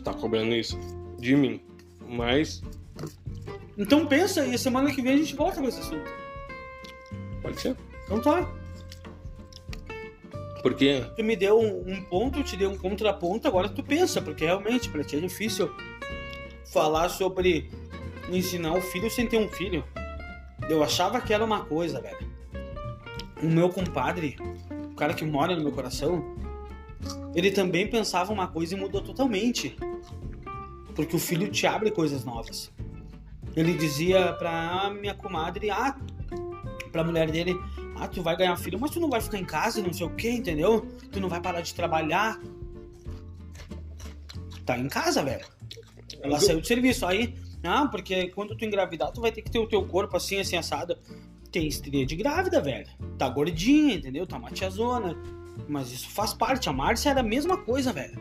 tá cobrando isso de mim. Mas. Então pensa e semana que vem a gente volta com esse assunto. Pode ser. Então tá. Porque. Tu me deu um, um ponto, eu te dei um contraponto, agora tu pensa, porque realmente pra ti é difícil falar sobre ensinar o filho sem ter um filho. Eu achava que era uma coisa, velho. O meu compadre, o cara que mora no meu coração, ele também pensava uma coisa e mudou totalmente. Porque o filho te abre coisas novas. Ele dizia pra minha comadre, ah, pra mulher dele, ah, tu vai ganhar filho, mas tu não vai ficar em casa, não sei o que, entendeu? Tu não vai parar de trabalhar. Tá em casa, velho. Ela saiu do serviço. Aí, ah, porque quando tu engravidar, tu vai ter que ter o teu corpo assim, assim, assado. Tem estria de grávida, velho. Tá gordinha, entendeu? Tá uma tiazona. Mas isso faz parte. A Márcia era a mesma coisa, velho.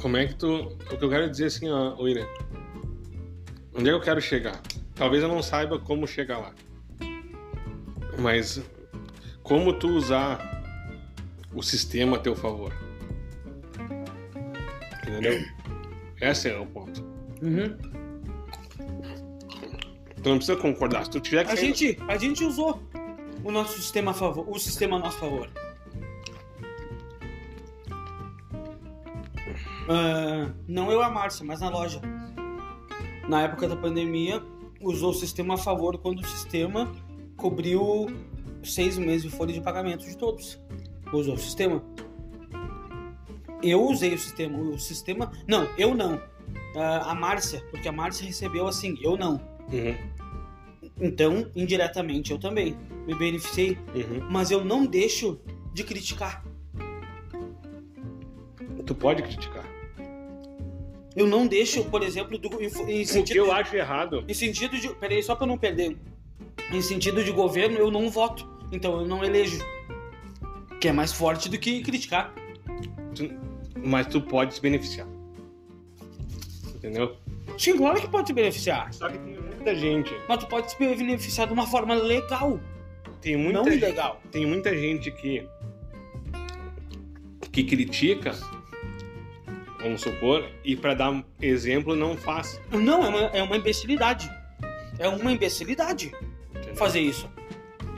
Como é que tu. O que eu quero dizer assim, ó, William. Onde é que eu quero chegar? Talvez eu não saiba como chegar lá. Mas como tu usar o sistema a teu favor. Entendeu? Esse é o ponto. Uhum. Tu não precisa concordar. Se tu tiver que a, gente, a gente usou o nosso sistema a favor, o sistema a nosso favor. Uh, não eu a Márcia, mas na loja. Na época da pandemia, usou o sistema a favor quando o sistema cobriu seis meses de folha de pagamento de todos. Usou o sistema. Eu usei o sistema. O sistema. Não, eu não. Uh, a Márcia, porque a Márcia recebeu assim, eu não. Uhum. Então, indiretamente, eu também me beneficiei. Uhum. Mas eu não deixo de criticar. Tu pode criticar. Eu não deixo, por exemplo, do, em, em sentido. O que eu acho errado. Em sentido de. Peraí, só pra não perder. Em sentido de governo, eu não voto. Então eu não elejo. Que é mais forte do que criticar. tu- mas tu pode se beneficiar. Entendeu? Sim, claro que pode te beneficiar. Só que tem muita gente. Mas tu pode se beneficiar de uma forma legal, Tem muita, não ilegal. tem muita gente que que critica, vamos supor, e pra dar um exemplo não faz. Não, é uma, é uma imbecilidade. É uma imbecilidade entendeu? fazer isso.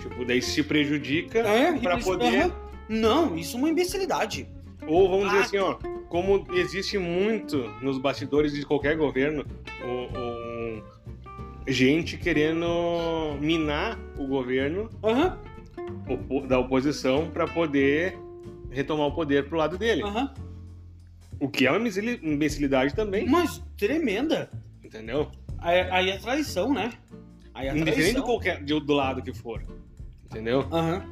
Tipo, daí se prejudica É, isso- poder. aham. Não, isso é uma imbecilidade. Ou vamos dizer Ah. assim, ó, como existe muito nos bastidores de qualquer governo, o- o- gente querendo minar o governo opo- da oposição pra poder retomar o poder pro lado dele. aham. O que é uma imbecili- imbecilidade também, Mas tremenda. entendeu? Aí, aí é traição, né? Aí é Indiferente do, traição. qualquer, do lado que for. Entendeu? Aham.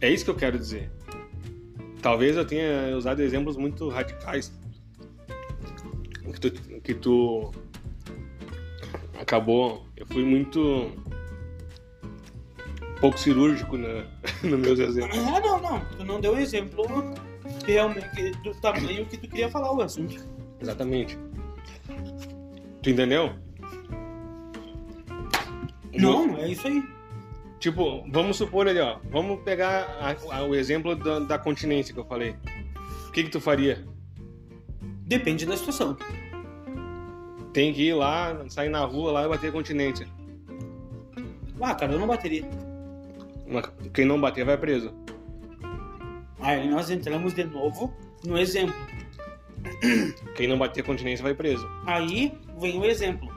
É isso que eu quero dizer. Talvez eu tenha usado exemplos muito radicais. Que tu, que tu acabou. Eu fui muito pouco cirúrgico na, nos meus exemplos. Ah, não, não. Tu não deu exemplo realmente do tamanho que tu queria falar o assunto. Exatamente. Tu entendeu? Não, é isso aí. Tipo, vamos supor ali, ó. Vamos pegar a- a- o exemplo da, da continência que eu falei. O que, que tu faria? Depende da situação. Tem que ir lá, sair na rua lá e bater continência. Ah, cara, eu não bateria. Mas Quem não bater vai preso. Aí nós entramos de novo no exemplo. Quem não bater continência vai preso. Aí vem o exemplo.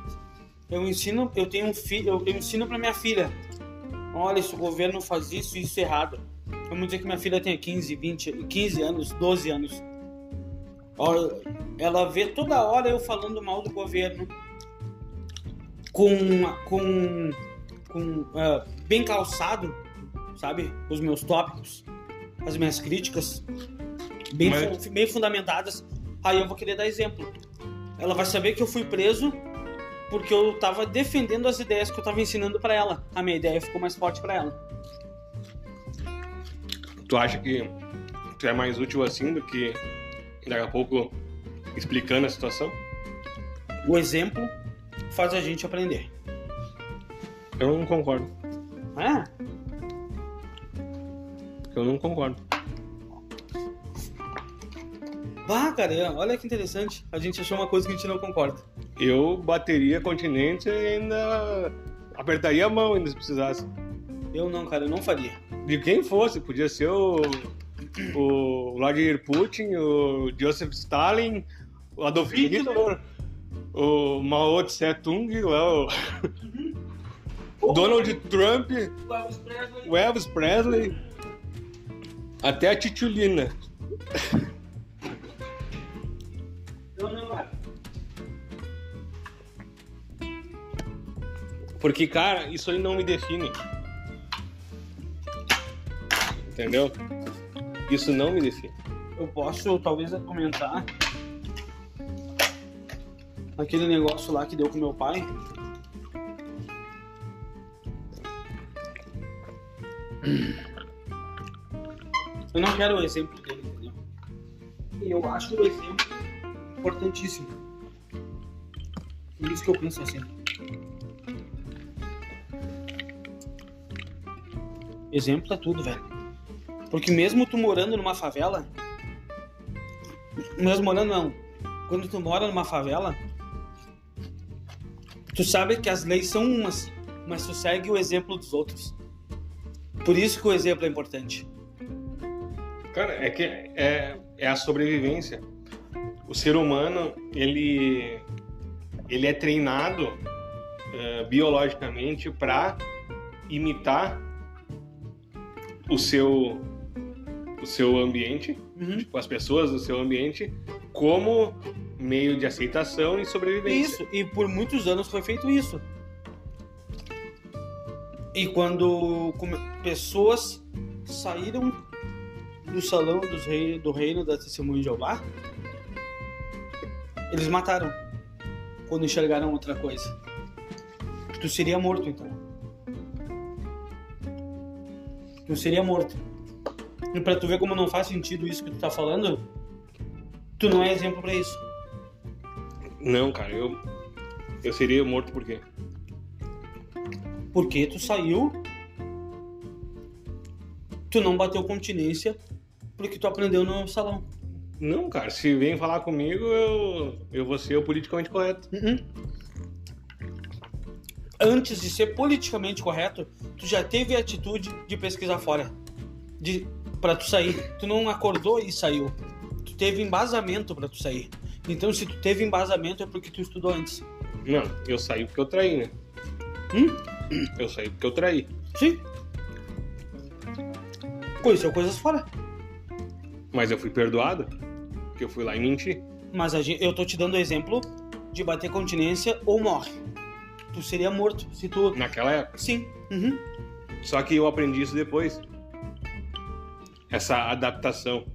Eu ensino, eu tenho um filho, eu, eu ensino para minha filha. Olha, se o governo faz isso, isso errado. Vamos dizer que minha filha tenha 15, 20, 15 anos, 12 anos. Ela vê toda hora eu falando mal do governo. Com com com ah, bem calçado, sabe? Os meus tópicos, as minhas críticas bem, Mas- bem fundamentadas. Aí eu vou querer dar exemplo. Ela vai saber que eu fui preso porque eu tava defendendo as ideias que eu tava ensinando pra ela. A minha ideia ficou mais forte pra ela. Tu acha que tu é mais útil assim do que daqui a pouco explicando a situação? O exemplo faz a gente aprender. Eu não concordo. É? Eu não concordo. Bah, cara, olha que interessante. A gente achou uma coisa que a gente não concorda. Eu bateria continência e ainda apertaria a mão ainda se precisasse. Eu não, cara, eu não faria. De quem fosse, podia ser o, o Vladimir Putin, o Joseph Stalin, o Adolf Hitler, o Mao Tse Tung, o Donald Trump, o Elvis Presley, até a Titulina. Cara. Porque, cara, isso aí não me define. Entendeu? Isso não me define. Eu posso, talvez, comentar aquele negócio lá que deu com meu pai. Eu não quero o exemplo dele, entendeu? E eu acho o exemplo importantíssimo. Por isso que eu penso assim. Exemplo é tudo, velho. Porque mesmo tu morando numa favela, mesmo morando não, quando tu mora numa favela, tu sabe que as leis são umas, mas tu segue o exemplo dos outros. Por isso que o exemplo é importante. Cara, é que é, é a sobrevivência. O ser humano, ele, ele é treinado eh, biologicamente para imitar o seu, o seu ambiente, Uhum. tipo, as pessoas do seu ambiente, como meio de aceitação e sobrevivência. Isso, e por muitos anos foi feito isso. E quando pessoas saíram do salão dos rei, do reino da testemunha de Jeová, eles mataram quando enxergaram outra coisa. Tu seria morto então. Tu seria morto. E pra tu ver como não faz sentido isso que tu tá falando, tu não é exemplo pra isso. Não, cara, eu. Eu seria morto por quê? Porque tu saiu, tu não bateu continência porque tu aprendeu no salão. Não, cara, se vem falar comigo, eu, eu vou ser o politicamente correto. Uhum. Antes de ser politicamente correto, tu já teve a atitude de pesquisar fora. De, pra tu sair. Tu não acordou e saiu. Tu teve embasamento pra tu sair. Então, se tu teve embasamento, é porque tu estudou antes. Não, eu saí porque eu traí, né? Hum? Eu saí porque eu traí. Sim. Conheceu coisas fora. Mas eu fui perdoado, porque eu fui lá e menti. Mas a gente, eu tô te dando exemplo de bater continência ou morre. Tu seria morto se tu. Naquela época. Sim. Uhum. Só que eu aprendi isso depois. Essa adaptação.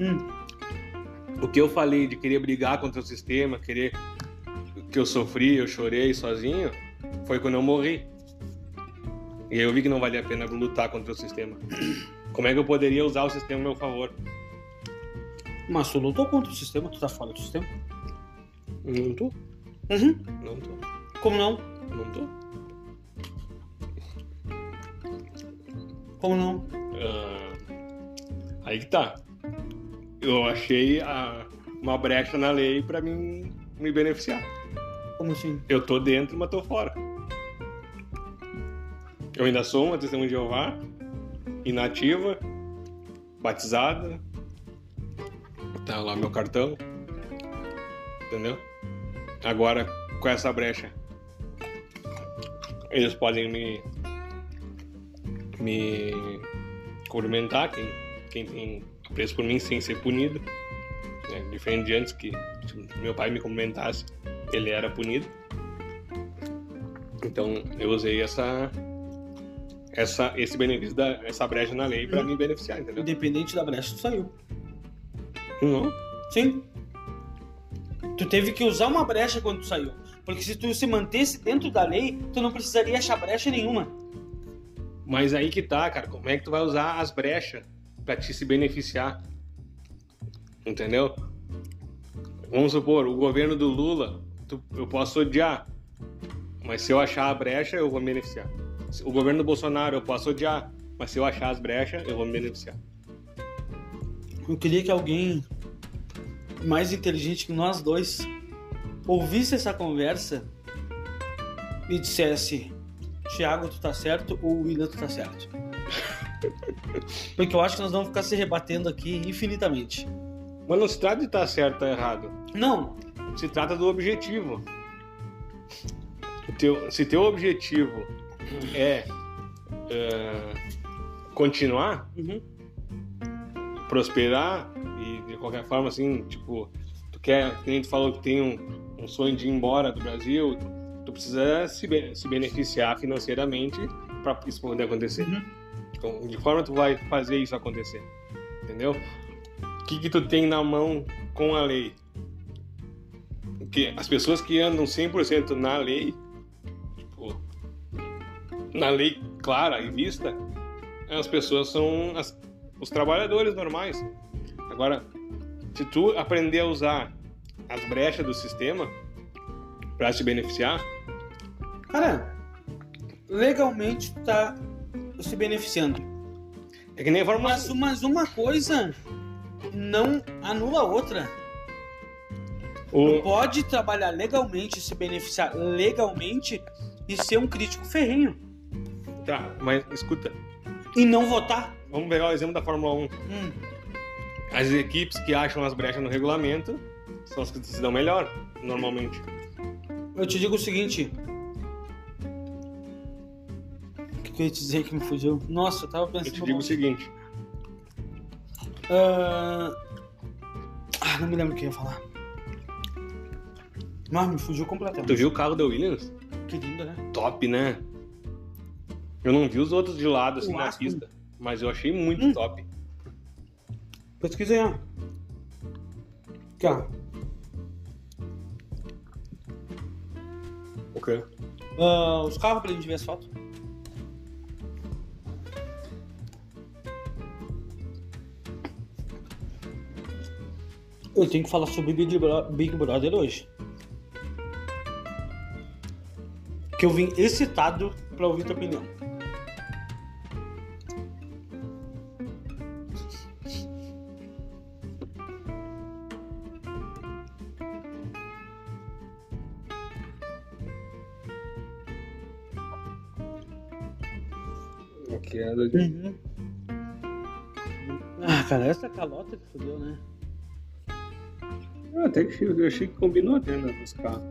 Hum. O que eu falei de querer brigar contra o sistema, querer que eu sofri, eu chorei sozinho, foi quando eu morri. E aí eu vi que não valia a pena lutar contra o sistema. Como é que eu poderia usar o sistema a meu favor? Mas tu lutou contra o sistema, tu tá fora do sistema. Não tô, Uhum. não tô, Como não? não tô. Como não? Ah, aí que tá. Eu achei a- uma brecha na lei pra mim me beneficiar. Como assim? Eu tô dentro, mas tô fora. Eu ainda sou uma testemunha de Jeová, inativa, batizada. Tá lá meu cartão. Entendeu? Agora, com essa brecha, eles podem me. me. cumprimentar, quem, tem apreço por mim sem ser punido. né? Diferente de antes que se meu pai me cumprimentasse, ele era punido. Então eu usei essa essa esse benefício da essa brecha na lei para me beneficiar, entendeu? Independente da brecha, tu saiu. Não. Sim. Tu teve que usar uma brecha quando tu saiu. Porque se tu se mantesse dentro da lei, tu não precisaria achar brecha nenhuma. Mas aí que tá, cara, como é que tu vai usar as brechas para te se beneficiar? Entendeu? Vamos supor, o governo do Lula, tu- eu posso odiar, mas se eu achar a brecha, eu vou me beneficiar. O governo do Bolsonaro, eu posso odiar, mas se eu achar as brechas, eu vou me beneficiar. Eu queria que alguém mais inteligente que nós dois ouvisse essa conversa e dissesse: Thiago, tu tá certo ou William, tu tá certo. Porque eu acho que nós vamos ficar se rebatendo aqui infinitamente. Mas não se trata de estar certo ou errado. Não, Se trata do objetivo. O teu- se teu objetivo é, é, continuar, Uhum. prosperar e de qualquer forma assim, tipo, tu quer, que nem tu falou que tem um, um sonho de ir embora do Brasil, tu precisa se, se beneficiar financeiramente para isso poder acontecer. Uhum. Então, de forma tu vai fazer isso acontecer? Entendeu? O que que tu tem na mão com a lei? Porque as pessoas que andam 100% na lei, tipo, na lei clara e vista, as pessoas são as- os trabalhadores normais. Agora, se tu aprender a usar as brechas do sistema para te beneficiar, Cara, legalmente tá se beneficiando. é que nem a Fórmula Mas, mas uma coisa não anula a outra. o, Pode trabalhar legalmente, se beneficiar legalmente e ser um crítico ferrenho. Tá, mas escuta, E não votar. vamos pegar o exemplo da Fórmula 1. Hum, As equipes que acham as brechas no regulamento são as que se dão melhor, normalmente. eu te digo o seguinte. Que, eu ia te dizer que me fugiu? Nossa, eu tava Eu pensando. te digo o seguinte: Ah, ah, não me lembro o que eu ia falar. Mas me fugiu completamente. tu viu o carro da Williams? Que lindo, né? Top, né? Eu não vi os outros de lado assim O na Aston? pista, mas eu achei muito Hum. top. Pesquisa aí, ó. Aqui, ó. O quê? Ah, os carros pra gente ver as fotos. Eu tenho que falar sobre Big, Bro- Big Brother hoje. Que eu vim excitado pra ouvir tua opinião. É Uhum. Ah, cara, essa calota que fodeu, né? Até que eu achei que combinou até né, nos carros.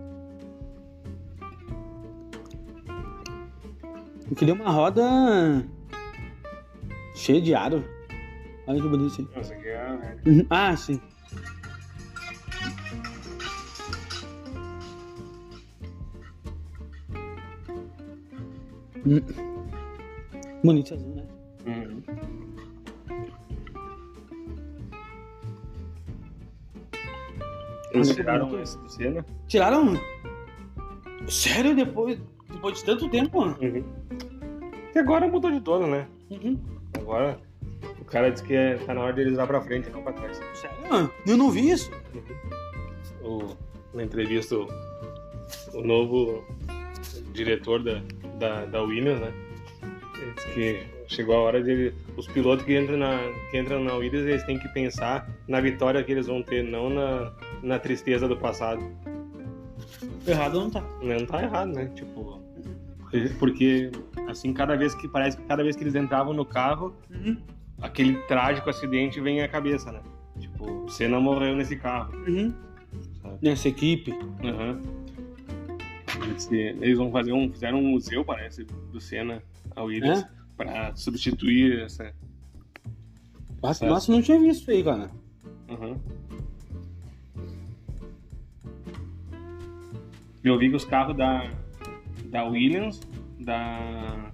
Eu queria uma roda cheia de aro. Olha que bonito isso. Nossa, aqui é a. Uhum. Ah, sim. Hum. Bonito azul, Eles tiraram esse do Senna? Tiraram? Sério? Depois, depois de tanto tempo? Uhum. E agora mudou de dono, né? Uhum. Agora o cara disse que é, tá na hora deles ir pra frente, não pra trás. Sério? Eu não vi isso. O, na entrevista, o, o novo diretor da, da, da Williams, né? Que chegou a hora de ele- os pilotos que entram, na, que entram na Williams, eles têm que pensar na vitória que eles vão ter, não na, na tristeza do passado. Errado não tá. Não tá errado, né? Tipo, porque assim, cada vez que parece que cada vez que eles entravam no carro, Uhum. aquele trágico acidente vem à cabeça, né? Tipo, o Senna morreu nesse carro. Uhum. Nessa equipe. Eles, eles vão fazer um. Fizeram um museu, parece, do Senna ao Williams É? pra substituir essa. Nossa, É. nossa, não tinha visto isso aí, cara. Aham. Eu vi que os carros da, da Williams, da,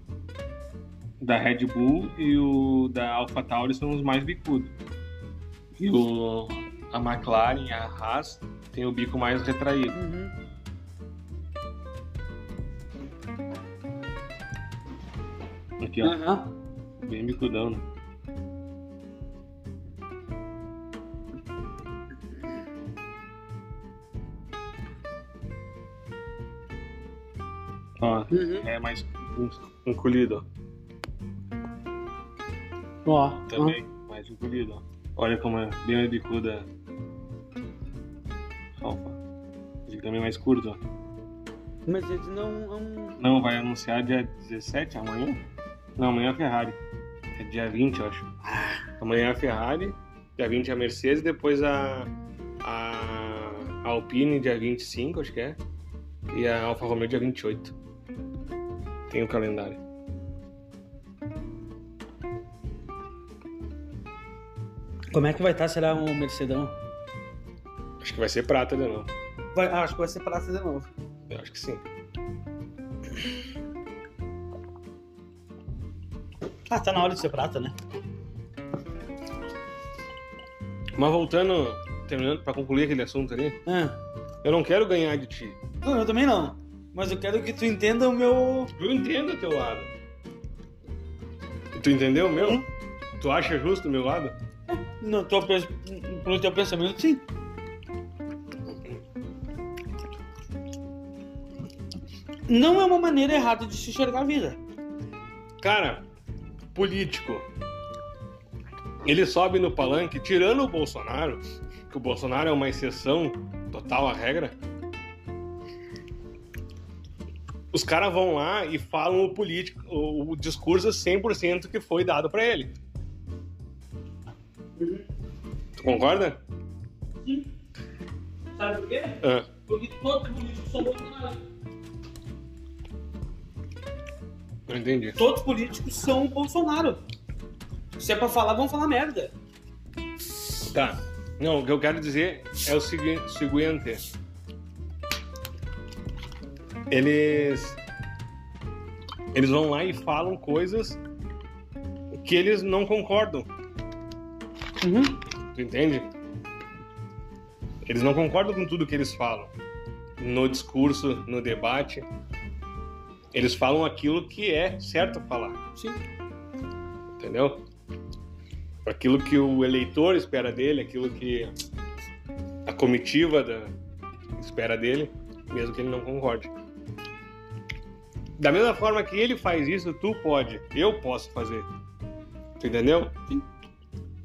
da Red Bull e o da AlphaTauri são os mais bicudos. E o, a McLaren e a Haas tem o bico mais retraído. Uhum. Aqui, ó, Aham. bem bicudão? Ó, Uhum. é mais encolhido, ó. Ó. Também, mais encolhido, ó. Olha como é bem bicuda. Alfa. Aqui também é mais curto, ó. Mas eles não. não- Não, vai anunciar dia 17, amanhã? Não, amanhã é a Ferrari. É dia 20, eu acho. Amanhã é a Ferrari, dia 20 é a Mercedes, depois a, a Alpine, dia 25, acho que é. E a Alfa Romeo, dia 28. Tem o calendário. Como é que vai estar? Será um Mercedão? Acho que vai ser prata de novo. Vai, ah, acho que vai ser prata de novo. Eu acho que sim. Ah, tá na hora de ser prata, né? Mas voltando, terminando pra concluir aquele assunto ali, Ah. eu não quero ganhar de ti. Não, eu também não. Mas eu quero que tu entenda o meu. Eu entendo o teu lado. Tu entendeu o meu? Tu acha justo o meu lado? No teu, pens- no teu pensamento, sim. Não é uma maneira errada de se enxergar a vida. Cara, político. Ele sobe no palanque, tirando o Bolsonaro, que o Bolsonaro é uma exceção total à regra. Os caras vão lá e falam o político, o, o discurso 100% que foi dado pra ele. Tu concorda? Sabe por quê? Ah, Porque todos os políticos são Bolsonaro. Entendi. Todos os políticos são Bolsonaro. Se é pra falar, vão falar merda. Tá. Não, o que eu quero dizer é o segui- seguinte. Eles. Eles vão lá e falam coisas que eles não concordam. Uhum. Tu entende? Eles não concordam com tudo que eles falam. No discurso, no debate. Eles falam aquilo que é certo falar. Sim. Entendeu? Aquilo que o eleitor espera dele, aquilo que a comitiva da espera dele, mesmo que ele não concorde. Da mesma forma que ele faz isso, tu pode, eu posso fazer. Tu entendeu? Sim.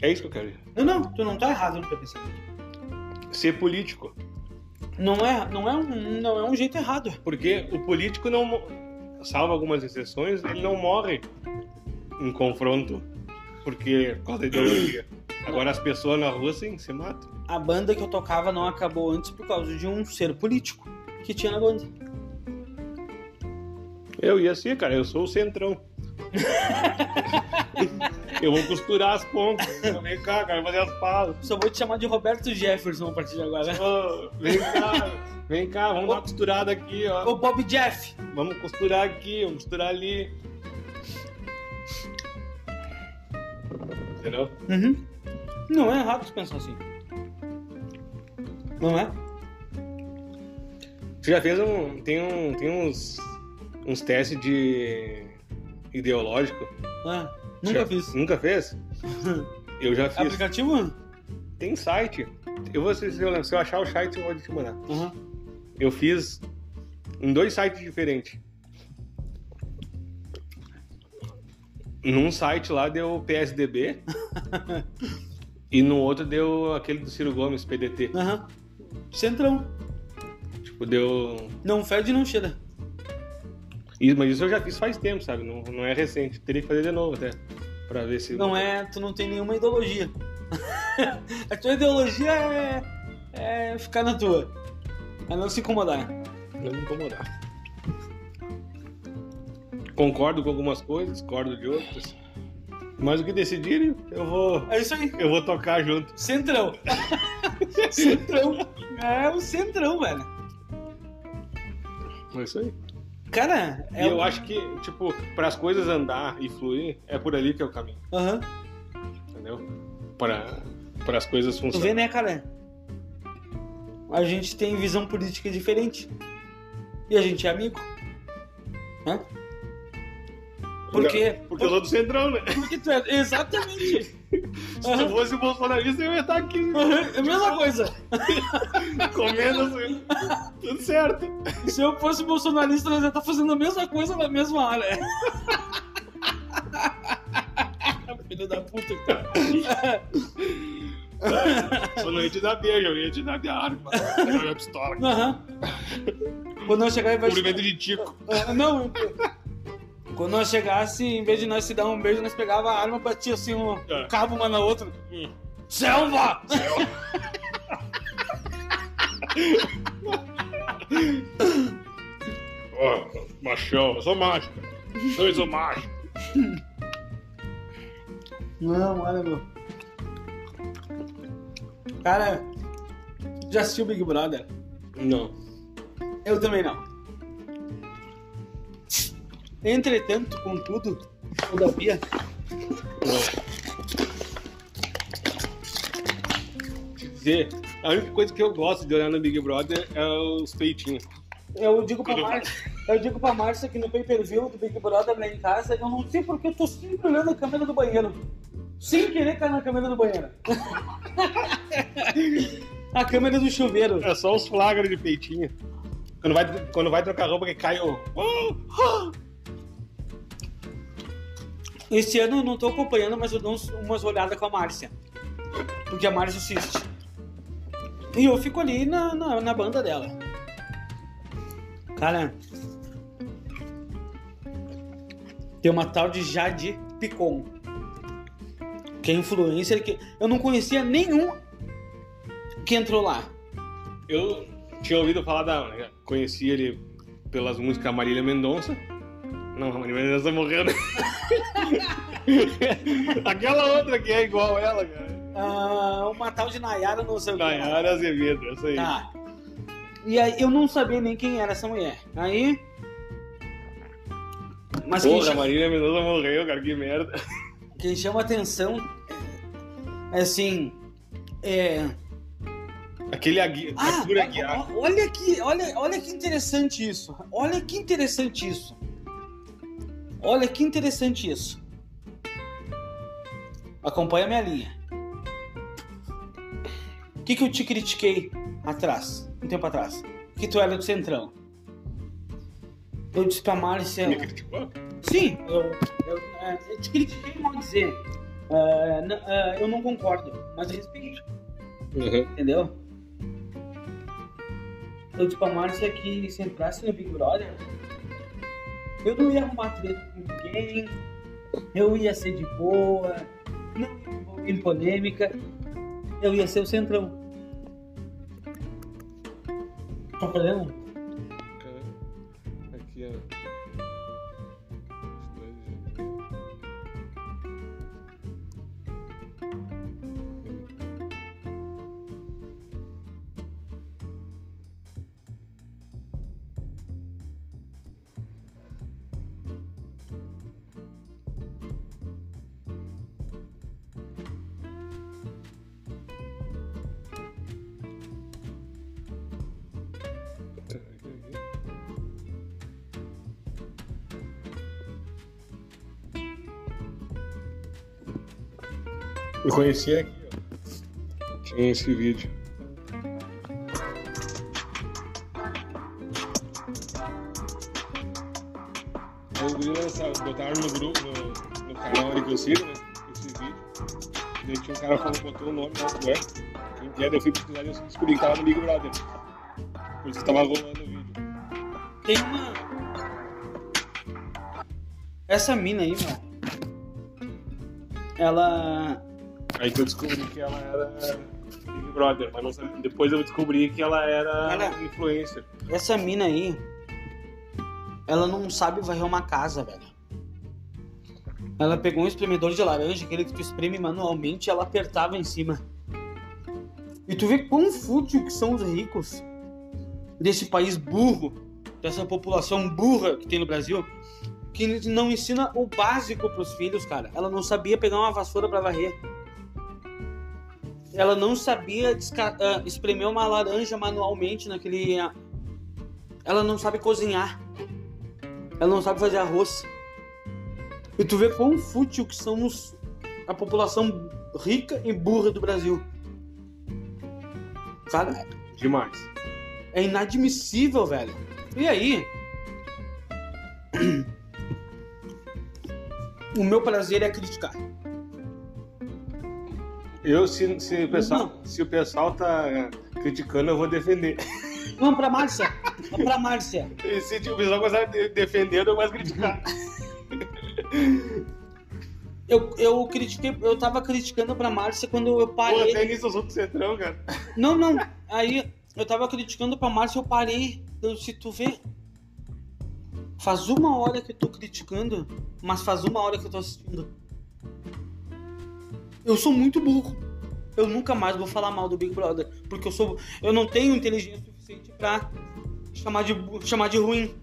É isso que eu quero dizer. Não, não, tu não tá errado no teu pensamento. Ser político. Não é, não é, um, não é um jeito errado. Porque o político não. Salvo algumas exceções, ele não morre em confronto. Porque por causa da ideologia. Agora as pessoas na rua sim, se matam. A banda que eu tocava não acabou antes por causa de um ser político que tinha na banda. Eu ia ser, cara, eu sou o centrão. eu vou costurar as pontas. Vem cá, cara, fazer as palas. Só vou te chamar de Roberto Jefferson a partir de agora. Ô, vem cá, vem cá, vamos dar uma costurada aqui, ó. Ô Bob Jeff! Vamos costurar aqui, vamos costurar ali. Entendeu? Uhum. Não é errado pensar assim. Não é? Tu já fez um. Tem, um, tem uns. uns testes de. ideológico? É. Nunca fiz. Nunca fez? Eu já fiz. Aplicativo? Tem site. Eu vou, se eu, se eu achar o site, eu vou te mandar. Uhum. Eu fiz em dois sites diferentes. Num site lá deu PSDB e no outro deu aquele do Ciro Gomes, PDT. Aham. Centrão. Tipo, deu. Não fede, não cheira. Isso, mas isso eu já fiz faz tempo, sabe? Não, não é recente. Teria que fazer de novo até. Pra ver se. Não é, tu não tem nenhuma ideologia. a tua ideologia é, é ficar na tua. É não se incomodar. Não me incomodar. Concordo com algumas coisas, discordo de outras. Mas o que decidirem, eu vou. É isso aí. Eu vou tocar junto. Centrão. centrão. É o centrão, velho. É isso aí. Cara, é e eu acho que, tipo, para as coisas andar e fluir, é por ali que é o caminho, Aham. entendeu? Para para as coisas Tu vê, funcionarem. né, cara? A gente tem visão política diferente. E a gente é amigo. Hã? Por quê? Porque eu sou do Centrão, né? Porque tu é. Exatamente. Se eu fosse bolsonarista, eu ia estar aqui É a mesma coisa. comendo assim. Tudo certo. Se eu fosse bolsonarista, nós ia estar fazendo a mesma coisa na mesma área. Filho da puta. Só não ia te dar beijo, eu ia te dar minha arma. Eu ia pistola. Aham. Quando nós chegar e vai. Cumprimento de Tico. Ah, Não. Quando nós chegasse, em vez de nós se dar um beijo, nós pegava a arma, batia assim um É. cabo uma na outra. Hum. Selva! Ó, machão, eu sou macho. Eu sou macho. Não, olha, meu. Cara, já assistiu Big Brother? Não. Eu também não. Entretanto, contudo, todavia, dizer, a única coisa que eu gosto de olhar no Big Brother é os peitinhos. eu digo pra Márcia, eu digo pra Márcia que no pay-per-view do Big Brother lá em casa, eu não sei porque eu tô sempre olhando a câmera do banheiro. Sem querer cair na câmera do banheiro. a câmera do chuveiro. É só os flagras de peitinho. Quando vai, quando vai trocar roupa que cai o. Esse ano eu não tô acompanhando, mas eu dou umas olhadas com a Márcia. Porque a Márcia assiste. E eu fico ali na, na, na banda dela. Cara. Tem uma tal de Jade Picon. Que é influencer que. Eu não conhecia nenhum que entrou lá. Eu tinha ouvido falar da. Conheci ele pelas músicas Marília Mendonça. Não, a Marília Mendonça morreu, né? Aquela outra que é igual ela, cara. Ah, uma tal de Nayara, não sei o que. Nayara Azevedo, essa aí. Tá. E aí eu não sabia nem quem era essa mulher. Aí. Mas Porra, a chama, Marília Mendonça morreu, cara, que merda. quem chama atenção é assim. É. Aquele Agui... Ah, Arthur Aguiar. olha que, olha, olha que interessante isso. Olha que interessante isso. Olha que interessante isso. Acompanha a minha linha. que, que eu te critiquei atrás, um tempo atrás? Que tu era do Centrão. Eu disse pra Márcia. Me criticou? Sim, eu, eu, é, eu te critiquei mal dizer. É, n- é, eu não concordo, mas respeito, Uhum. entendeu? Eu disse pra Márcia que se entrasse no Big Brother, eu não ia arrumar treta com ninguém, eu ia ser de boa, não ia em polêmica, eu ia ser o centrão. Tá fazendo? Aqui, ó. Eu conheci aqui, ó. Tinha esse vídeo. Os guris botaram no grupo, no, no canal ali que eu sigo, né? Esse vídeo. Daí tinha um cara falando, botou o nome. Quem que é? Daí eu fui pesquisar e eu descobri que tava no Big Brother. Por isso que tava rolando o vídeo. Tem uma. Essa mina aí, mano. Ela. Aí que eu descobri que ela era Big Brother, mas não sabia. Depois eu descobri que ela era Ela- influencer. Essa mina aí. Ela não sabe varrer uma casa, velho. Ela pegou um espremedor de laranja, aquele que tu espreme manualmente, e ela apertava em cima. E tu vê quão fútil que são os ricos desse país burro, dessa população burra que tem no Brasil, que não ensina o básico pros filhos, cara. Ela não sabia pegar uma vassoura pra varrer. Ela não sabia ah, espremer uma laranja manualmente naquele. ah, Ela não sabe cozinhar. Ela não sabe fazer arroz. E tu vê quão fútil que somos a população rica e burra do Brasil. Cara, Demais. é inadmissível, velho. E aí? O meu prazer é criticar. Eu, se, se, o, pessoal, se o pessoal tá criticando, eu vou defender. Vamos pra Márcia. Vamos pra Márcia. E se o pessoal gostar de defender, eu gosto de criticar. Eu, eu critiquei, eu tava criticando pra Márcia quando eu parei. até nisso eu sou do centrão, cara. Não, não. Aí eu tava criticando pra Márcia, eu parei. Eu, se tu vê. Faz uma hora que eu tô criticando, mas faz uma hora que eu tô assistindo. Eu sou muito burro. Eu nunca mais vou falar mal do Big Brother. Porque eu sou. Eu não tenho inteligência suficiente pra chamar de, chamar de ruim.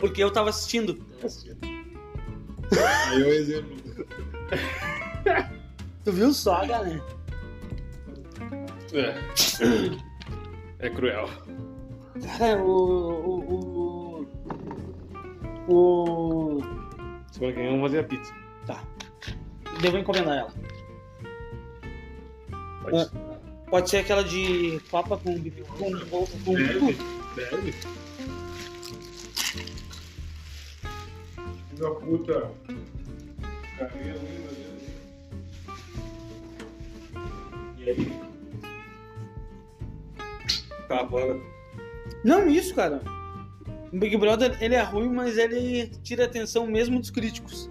Porque eu tava assistindo. Aí é um exemplo. Tu viu só, galera? É. É cruel. Cara, o. O. O. o... Semana que vem vamos fazer a pizza. Tá. Devo encomendar ela. Pode. Pode ser aquela de papa com bife com, com, com Deve. Deve. Filho da puta. Cadê a unha dele? E aí? Tá, bora. Não, isso, cara. O Big Brother, ele é ruim, mas ele tira a atenção mesmo dos críticos.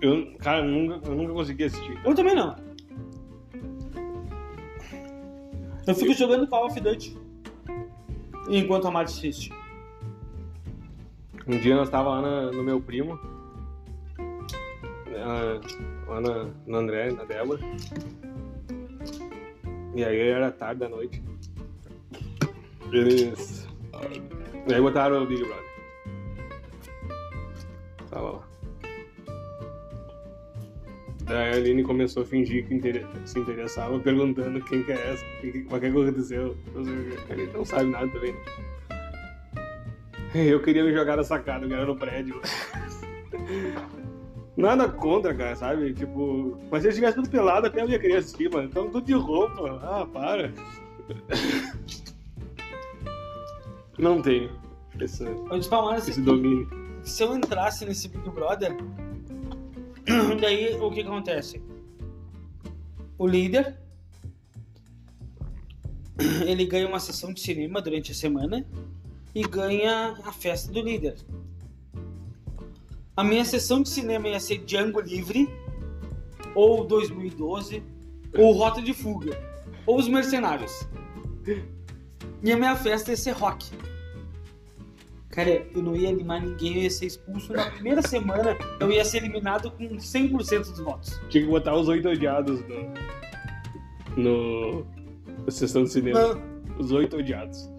Eu, cara, eu nunca, eu nunca consegui assistir. Eu também não. Eu fico jogando Call of Duty. Enquanto a Mari assiste. Um dia nós tava lá na- no meu primo, ah, lá na, no André, na Débora. E aí era tarde da noite. Eles. E aí botaram o Big Brother. Tava lá. Daí a Aline começou a fingir que inter- se interessava, perguntando quem que é essa, o que, o que aconteceu. Que. Ele não sabe nada também. Eu queria me jogar na sacada, eu era no prédio. Nada contra, cara, sabe? Tipo, mas se eles tivessem tudo pelado, até eu ia querer assistir, mano. Então tudo de roupa. Ah, para. Não tenho esse, esse domínio. se eu entrasse nesse Big Brother, daí o que, acontece? O líder ele ganha uma sessão de cinema durante a semana e ganha a festa do líder. A minha sessão de cinema ia ser Django Livre, ou 2012, ou Rota de Fuga, ou Os Mercenários. E a minha festa ia ser rock. Cara, eu não ia animar ninguém, eu ia ser expulso na primeira semana, eu ia ser eliminado com 100% dos votos. Tinha que botar os oito odiados no. no. na sessão de cinema. Não, Os oito odiados.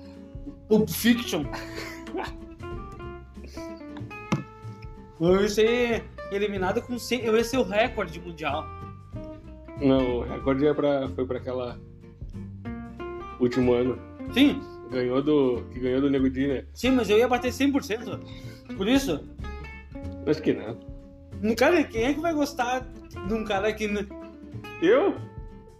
Pulp Fiction. Eu ia ser eliminado com 100, eu ia ser o recorde mundial. Não, o recorde é pra, foi pra aquela. Último ano. Sim, Ganhou do. Que ganhou do Nego Di, né? sim, mas eu ia bater 100%. Por isso, Acho que não. cara, quem é que vai gostar de um cara que. Eu?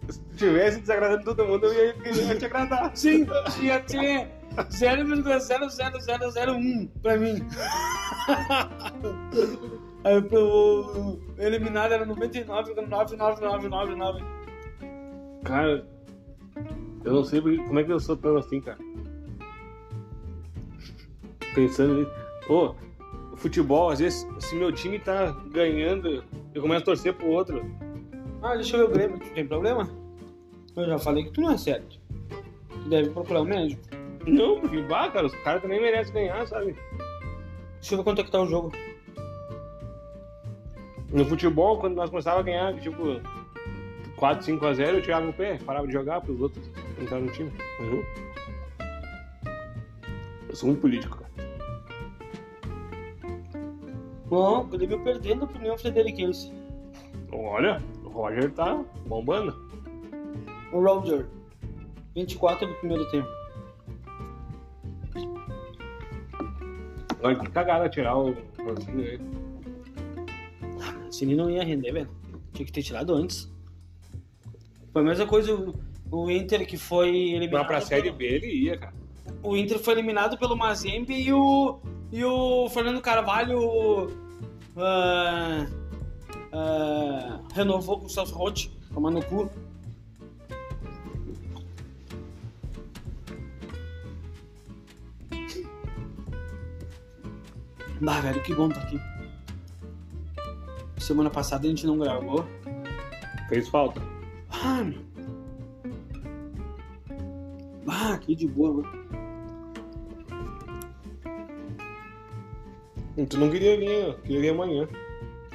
Se tivesse desagradando todo mundo, eu ia, eu ia te agradar. Sim, ia ter 0,00001 pra mim. Aí o eliminado era 99,99999. Cara, eu não sei porque- como é que eu sou tão assim, cara. Pensando nisso. Pô, futebol, às vezes, se meu time tá ganhando, eu começo a torcer pro outro. Ah, deixa eu ver o Grêmio, tu tem problema? Eu já falei que tu não é certo. Tu deve procurar um médico. Não, porque, bah, cara, os caras também merecem ganhar, sabe? Deixa eu ver quanto é que tá o jogo. No futebol, quando nós começávamos a ganhar, tipo, 4, 5 a 0, eu tirava o pé, parava de jogar pros outros entrar no time. Uhum. Eu sou muito político, cara. Bom, o Grêmio perdendo pro União Frederiquense. Olha, o Roger tá bombando. O Roger. 24 do primeiro tempo. Agora que cagada tirar o Rosinho aí. Cine não ia render, velho. Tinha que ter tirado antes. Foi a mesma coisa o Inter que foi eliminado. Mas pra Série B ele ia, cara. O Inter foi eliminado pelo Mazembe e o, e o Fernando Carvalho ah, ah, renovou com o Celso Roth, tomando no cu. Bah, velho, que bom tá aqui. Semana passada a gente não gravou. Fez falta. Ah, meu. Ah, que de boa, mano. Tu não queria vir, queria vir amanhã.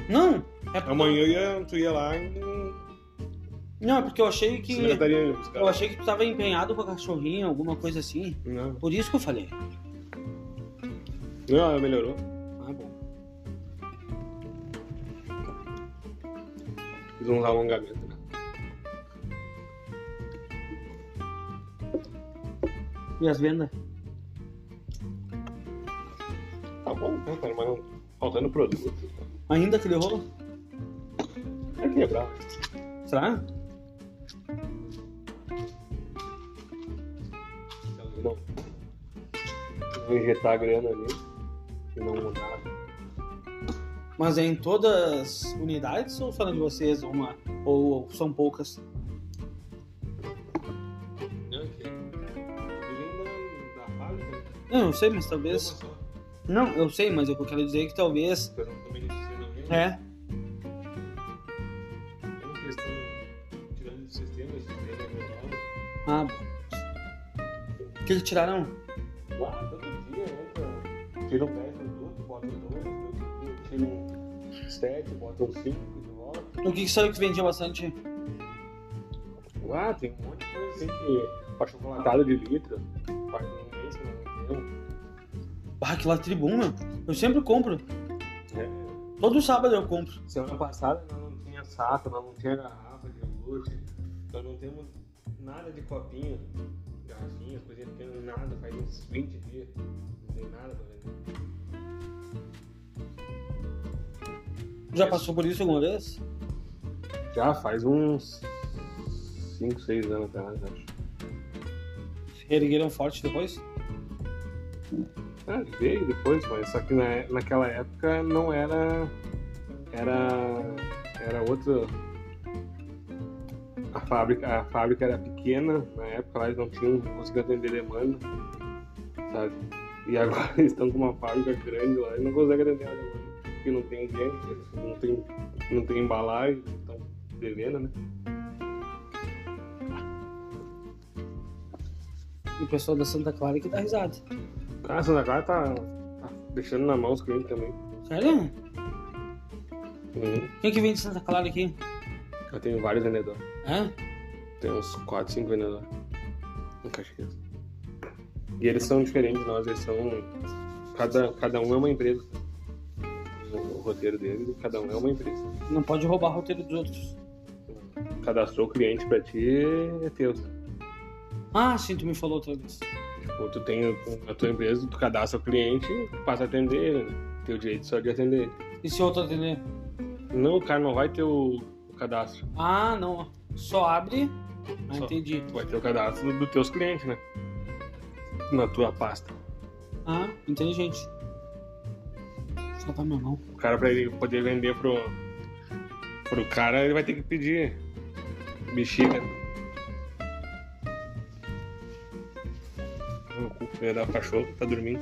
Não, é porque, Amanhã eu ia, tu ia lá e não, é porque eu achei que. Eu achei que tu tava empenhado com a cachorrinha, alguma coisa assim. Não, Por isso que eu falei. não, melhorou. Ah, bom. Fiz uns alongamentos, né? E as vendas? Tá bom, né, cara? Mas faltando produto. Ainda aquele rolo? É quebrar. Será? Não. Vou injetar a grana ali e não mudar. Mas é em todas as unidades ou só de vocês uma? Ou são poucas? Fábrica. Não, eu sei, mas talvez. Não, eu sei, mas eu quero dizer que talvez. Eu. É. Eu é. Ah. O que, que tiraram? Todo dia entra. Tira um 10 minutos, bota 2, tira um 7, bota um 5 de volta. O que, que saiu que vendia bastante? Ah, tem um monte de coisa assim que. Achocolatado de litro. Um mês que. Ah, aquilo lá tribuna. Eu sempre compro. É. Todo sábado eu compro. Semana passada nós não tinha saco, nós não tinha garrafa de iogurte, nós não temos nada de copinho, garrafinhas, não temos nada, faz uns 20 dias, não tem nada pra vender. Já passou por isso alguma vez? Já faz uns 5, 6 anos atrás, acho. Ergueram forte depois? Ah, veio depois, mas só que na, naquela época não era. Era. Era outra. A fábrica, a fábrica era pequena, na época lá eles não tinham conseguido atender demanda, sabe? E agora eles estão com uma fábrica grande lá e não conseguem atender a demanda, porque não tem gente, não tem, não tem embalagem, estão devendo, né? E o pessoal da Santa Clara que dá risada. Ah, Santa Clara tá, tá deixando na mão os clientes também. Sério? Uhum. Quem que vem de Santa Clara aqui? Eu tenho vários vendedores. Hã? Tem uns 4, 5 vendedores em Caxias. E eles são diferentes de nós, eles são. Cada, cada um é uma empresa. O roteiro deles, cada um é uma empresa. Não pode roubar o roteiro dos outros. Cadastrou o cliente pra ti, é teu. Ah, sim, tu me falou outra vez. Tipo, tu tem a tua empresa, tu cadastra o cliente, passa a atender ele. Tem o direito só de atender. E se outro atender? Não, o cara não vai ter o, o cadastro. Ah, não. Só abre. Ah, Só. entendi. Tu vai ter o cadastro dos teus clientes, né? Na tua pasta. Ah, inteligente. Só tá minha mão. O cara, pra ele poder vender pro, pro cara, ele vai ter que pedir bexiga. Cu, ia dar o cachorro, tá dormindo.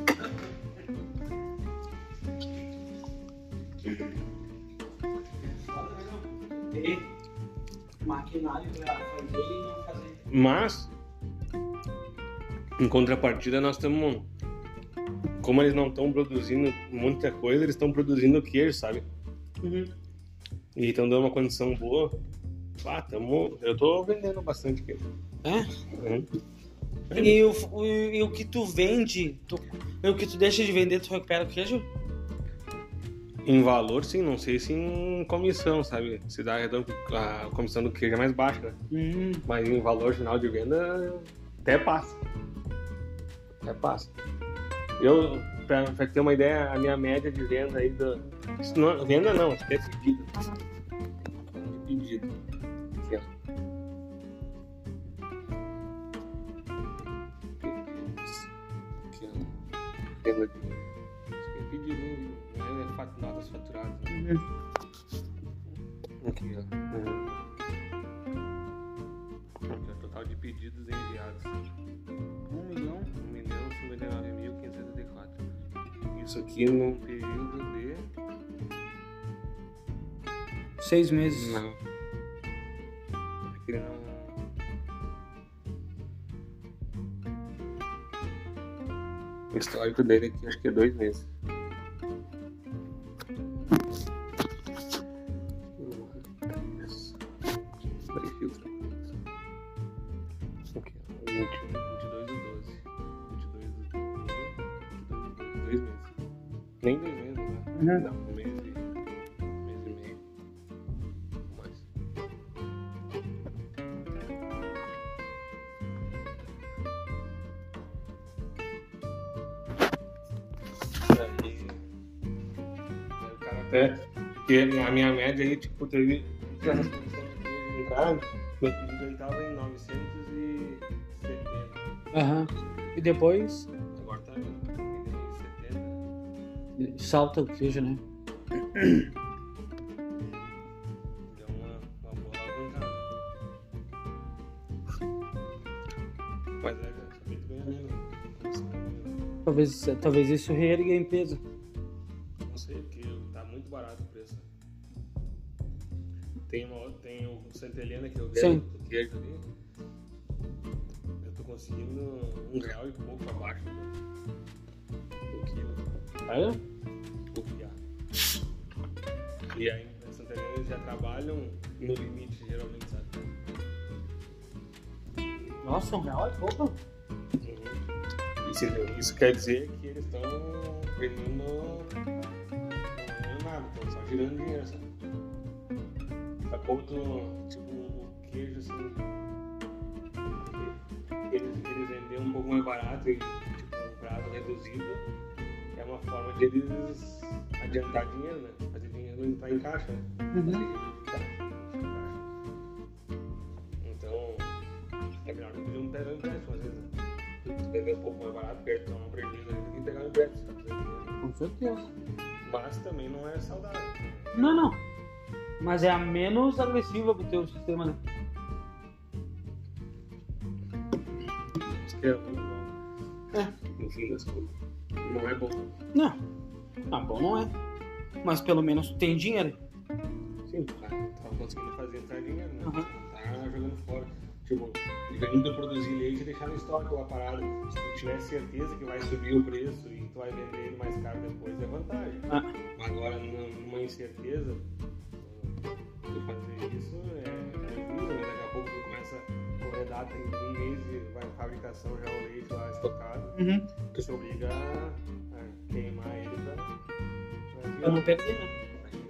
Mas, em contrapartida, nós estamos. Como eles não estão produzindo muita coisa, eles estão produzindo queijo, sabe? Uhum. E estão dando uma condição boa. Ah, tamo, eu tô vendendo bastante queijo. É? Uhum. E o, o- e o que tu vende, tu, e o que tu deixa de vender, tu recupera o queijo? Em valor, sim, não sei se em comissão, sabe? Se dá redondo, a comissão do queijo é mais baixa, né? Hum, Mas em valor final de venda, até passa. Até passa. Eu, pra, pra ter uma ideia, a minha média de venda aí do. isso não- venda não, isso aqui é pedido. Pedido. Venda de. É pedido, não é fat- notas faturadas. né? Aqui, ó. Aqui, ó, total de pedidos enviados. um milhão. 1 milhão 59.574. Isso aqui num período de. Seis meses. Não. Aqui não. O histórico dele aqui acho que é dois meses. Vai filtrar. Aqui, ó. 21, 22 do 12. 22 do 22 do 12. Dois meses. Nem dois meses, né? Uhum. Não, até. Porque a minha média aí, tipo, teve. Essa exposição de casa, meu pedido aí tava em 970. Aham. E depois Agora tá em 70. salta o queijo, né? É. Talvez, talvez isso reerga a empresa. Santa Helena que vejo o queijo ali. Eu tô conseguindo um real e pouco abaixo do, do quilo. É? O piá. E aí, em Santa Helena eles já trabalham no limite, geralmente, sabe? Nossa, um real é pouco. Uhum. Isso, isso quer dizer que eles estão vendendo não nada, estão só girando dinheiro, sabe? Sacou tu, tipo, o queijo assim. Eles, eles vendem um pouco mais barato e tipo, um prazo reduzido. É uma forma de eles adiantar dinheiro, né? Fazer dinheiro. ele tá em caixa, né? Uhum. Então, é melhor não pedir um pegar um empréstimo, às vezes. Tu beber um pouco mais barato, perto, um prejuízo ali, do que pegar um empréstimo. tá. Com certeza. Mas também não é saudável. Não, não. Mas é a menos agressiva pro teu sistema, né? É. É. No fim das contas. Não é bom. Não. Ah, bom não é. Mas pelo menos tem dinheiro. Sim, tá, tá conseguindo fazer entrar dinheiro, né? Uhum. Tá jogando fora. Tipo, ainda produzir leite e deixar no estoque uma parada. Se tu tiver certeza que vai subir o preço e tu vai vender ele mais caro depois, é vantagem. Ah. Agora, numa incerteza, fazer isso é, é juízo, né? Daqui a pouco tu começa a correr data em um mês e vai fabricação já o leite lá estocado. Uhum. Tu se obriga a, queimar ele pra, pra Pra não perder, né? Porque.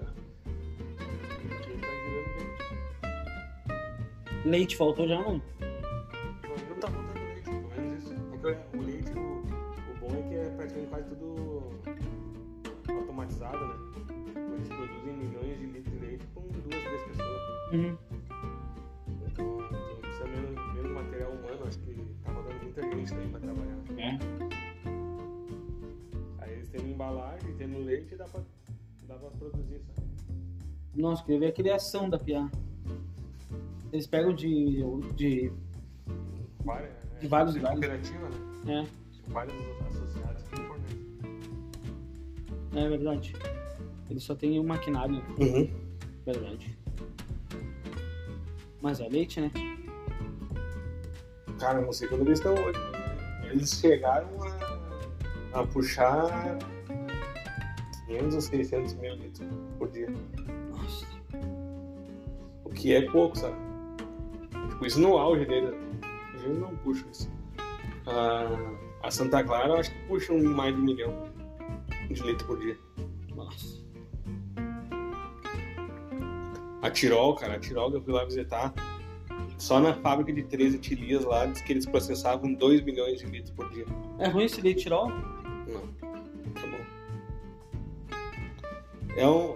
Leite faltou já não? Não tá faltando leite, pelo menos isso. É que o leite, o, o bom é que é praticamente quase tudo automatizado, né? Eles produzem milhões de litros de duas, três pessoas. Uhum. Então, então precisa menos, menos material humano, acho que tá faltando muita gente daí pra trabalhar. É. Aí eles têm embalagem, tendo leite, dá pra, dá pra produzir, sabe? Nossa, queria ver a criação da piá. Eles pegam de. de. Várias, né? De vários É lugares. cooperativa, né? É, vários associados que fornecem. é verdade. Eles só tem o maquinário, Uhum. Verdade. Mas é leite, né? Cara, não sei quando eles estão hoje. Eles chegaram a, a puxar 500 ou 600 mil litros por dia. Nossa. O que é pouco, sabe? Tipo, isso no auge dele. A gente não puxa isso. A, a Santa Clara, eu acho que puxa um, mais de um milhão de litros por dia. Nossa. A Tirol, cara, a Tirol eu fui lá visitar, só na fábrica de 13 tilias lá, diz que eles processavam 2 milhões de litros por dia. É ruim esse leite tirol? Não, tá bom. É um.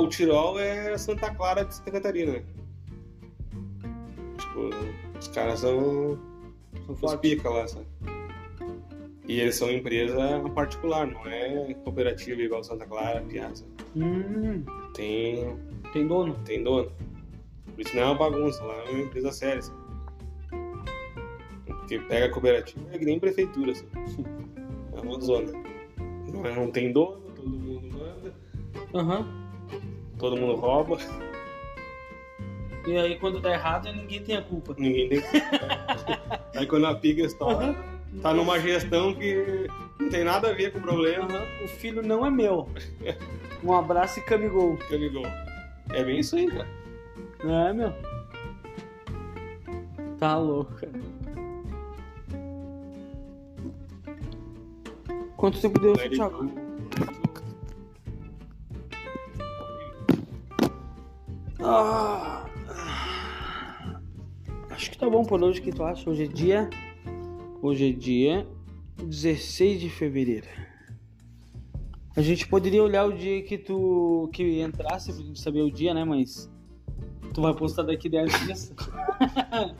O Tirol é Santa Clara de Santa Catarina. né? Tipo, os caras são São os pica lá, sabe? E eles são empresa particular, não é cooperativa igual Santa Clara, Piazza. Hum, Tem, tem dono. tem dono. Por isso não é uma bagunça, lá é uma empresa séria. Sabe? Porque pega a cooperativa é que nem prefeitura, assim. É uma zona. Não, é- não tem dono, todo mundo manda, Aham. todo mundo rouba, E aí quando dá errado, ninguém tem a culpa. ninguém tem. Aí quando a piga estoura, tá numa gestão que não tem nada a ver com o problema. Aham. O filho não é meu. Um abraço e camigol. ligou. É bem isso aí, cara. É, meu. Tá louco, cara. Quanto tempo deu, Let Thiago? go. Ah, acho que tá bom por hoje. O que tu acha? Hoje é dia. Hoje é dia 16 de fevereiro. A gente poderia olhar o dia que tu que entrasse pra gente saber o dia, né? Mas tu vai postar daqui 10 dias?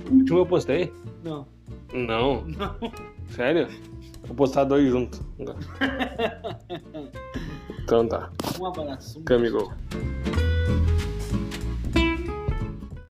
O último eu postei? Não. Não. Sério? Vou postar dois juntos. Então tá. Um abraço. Um Camigol. beijo.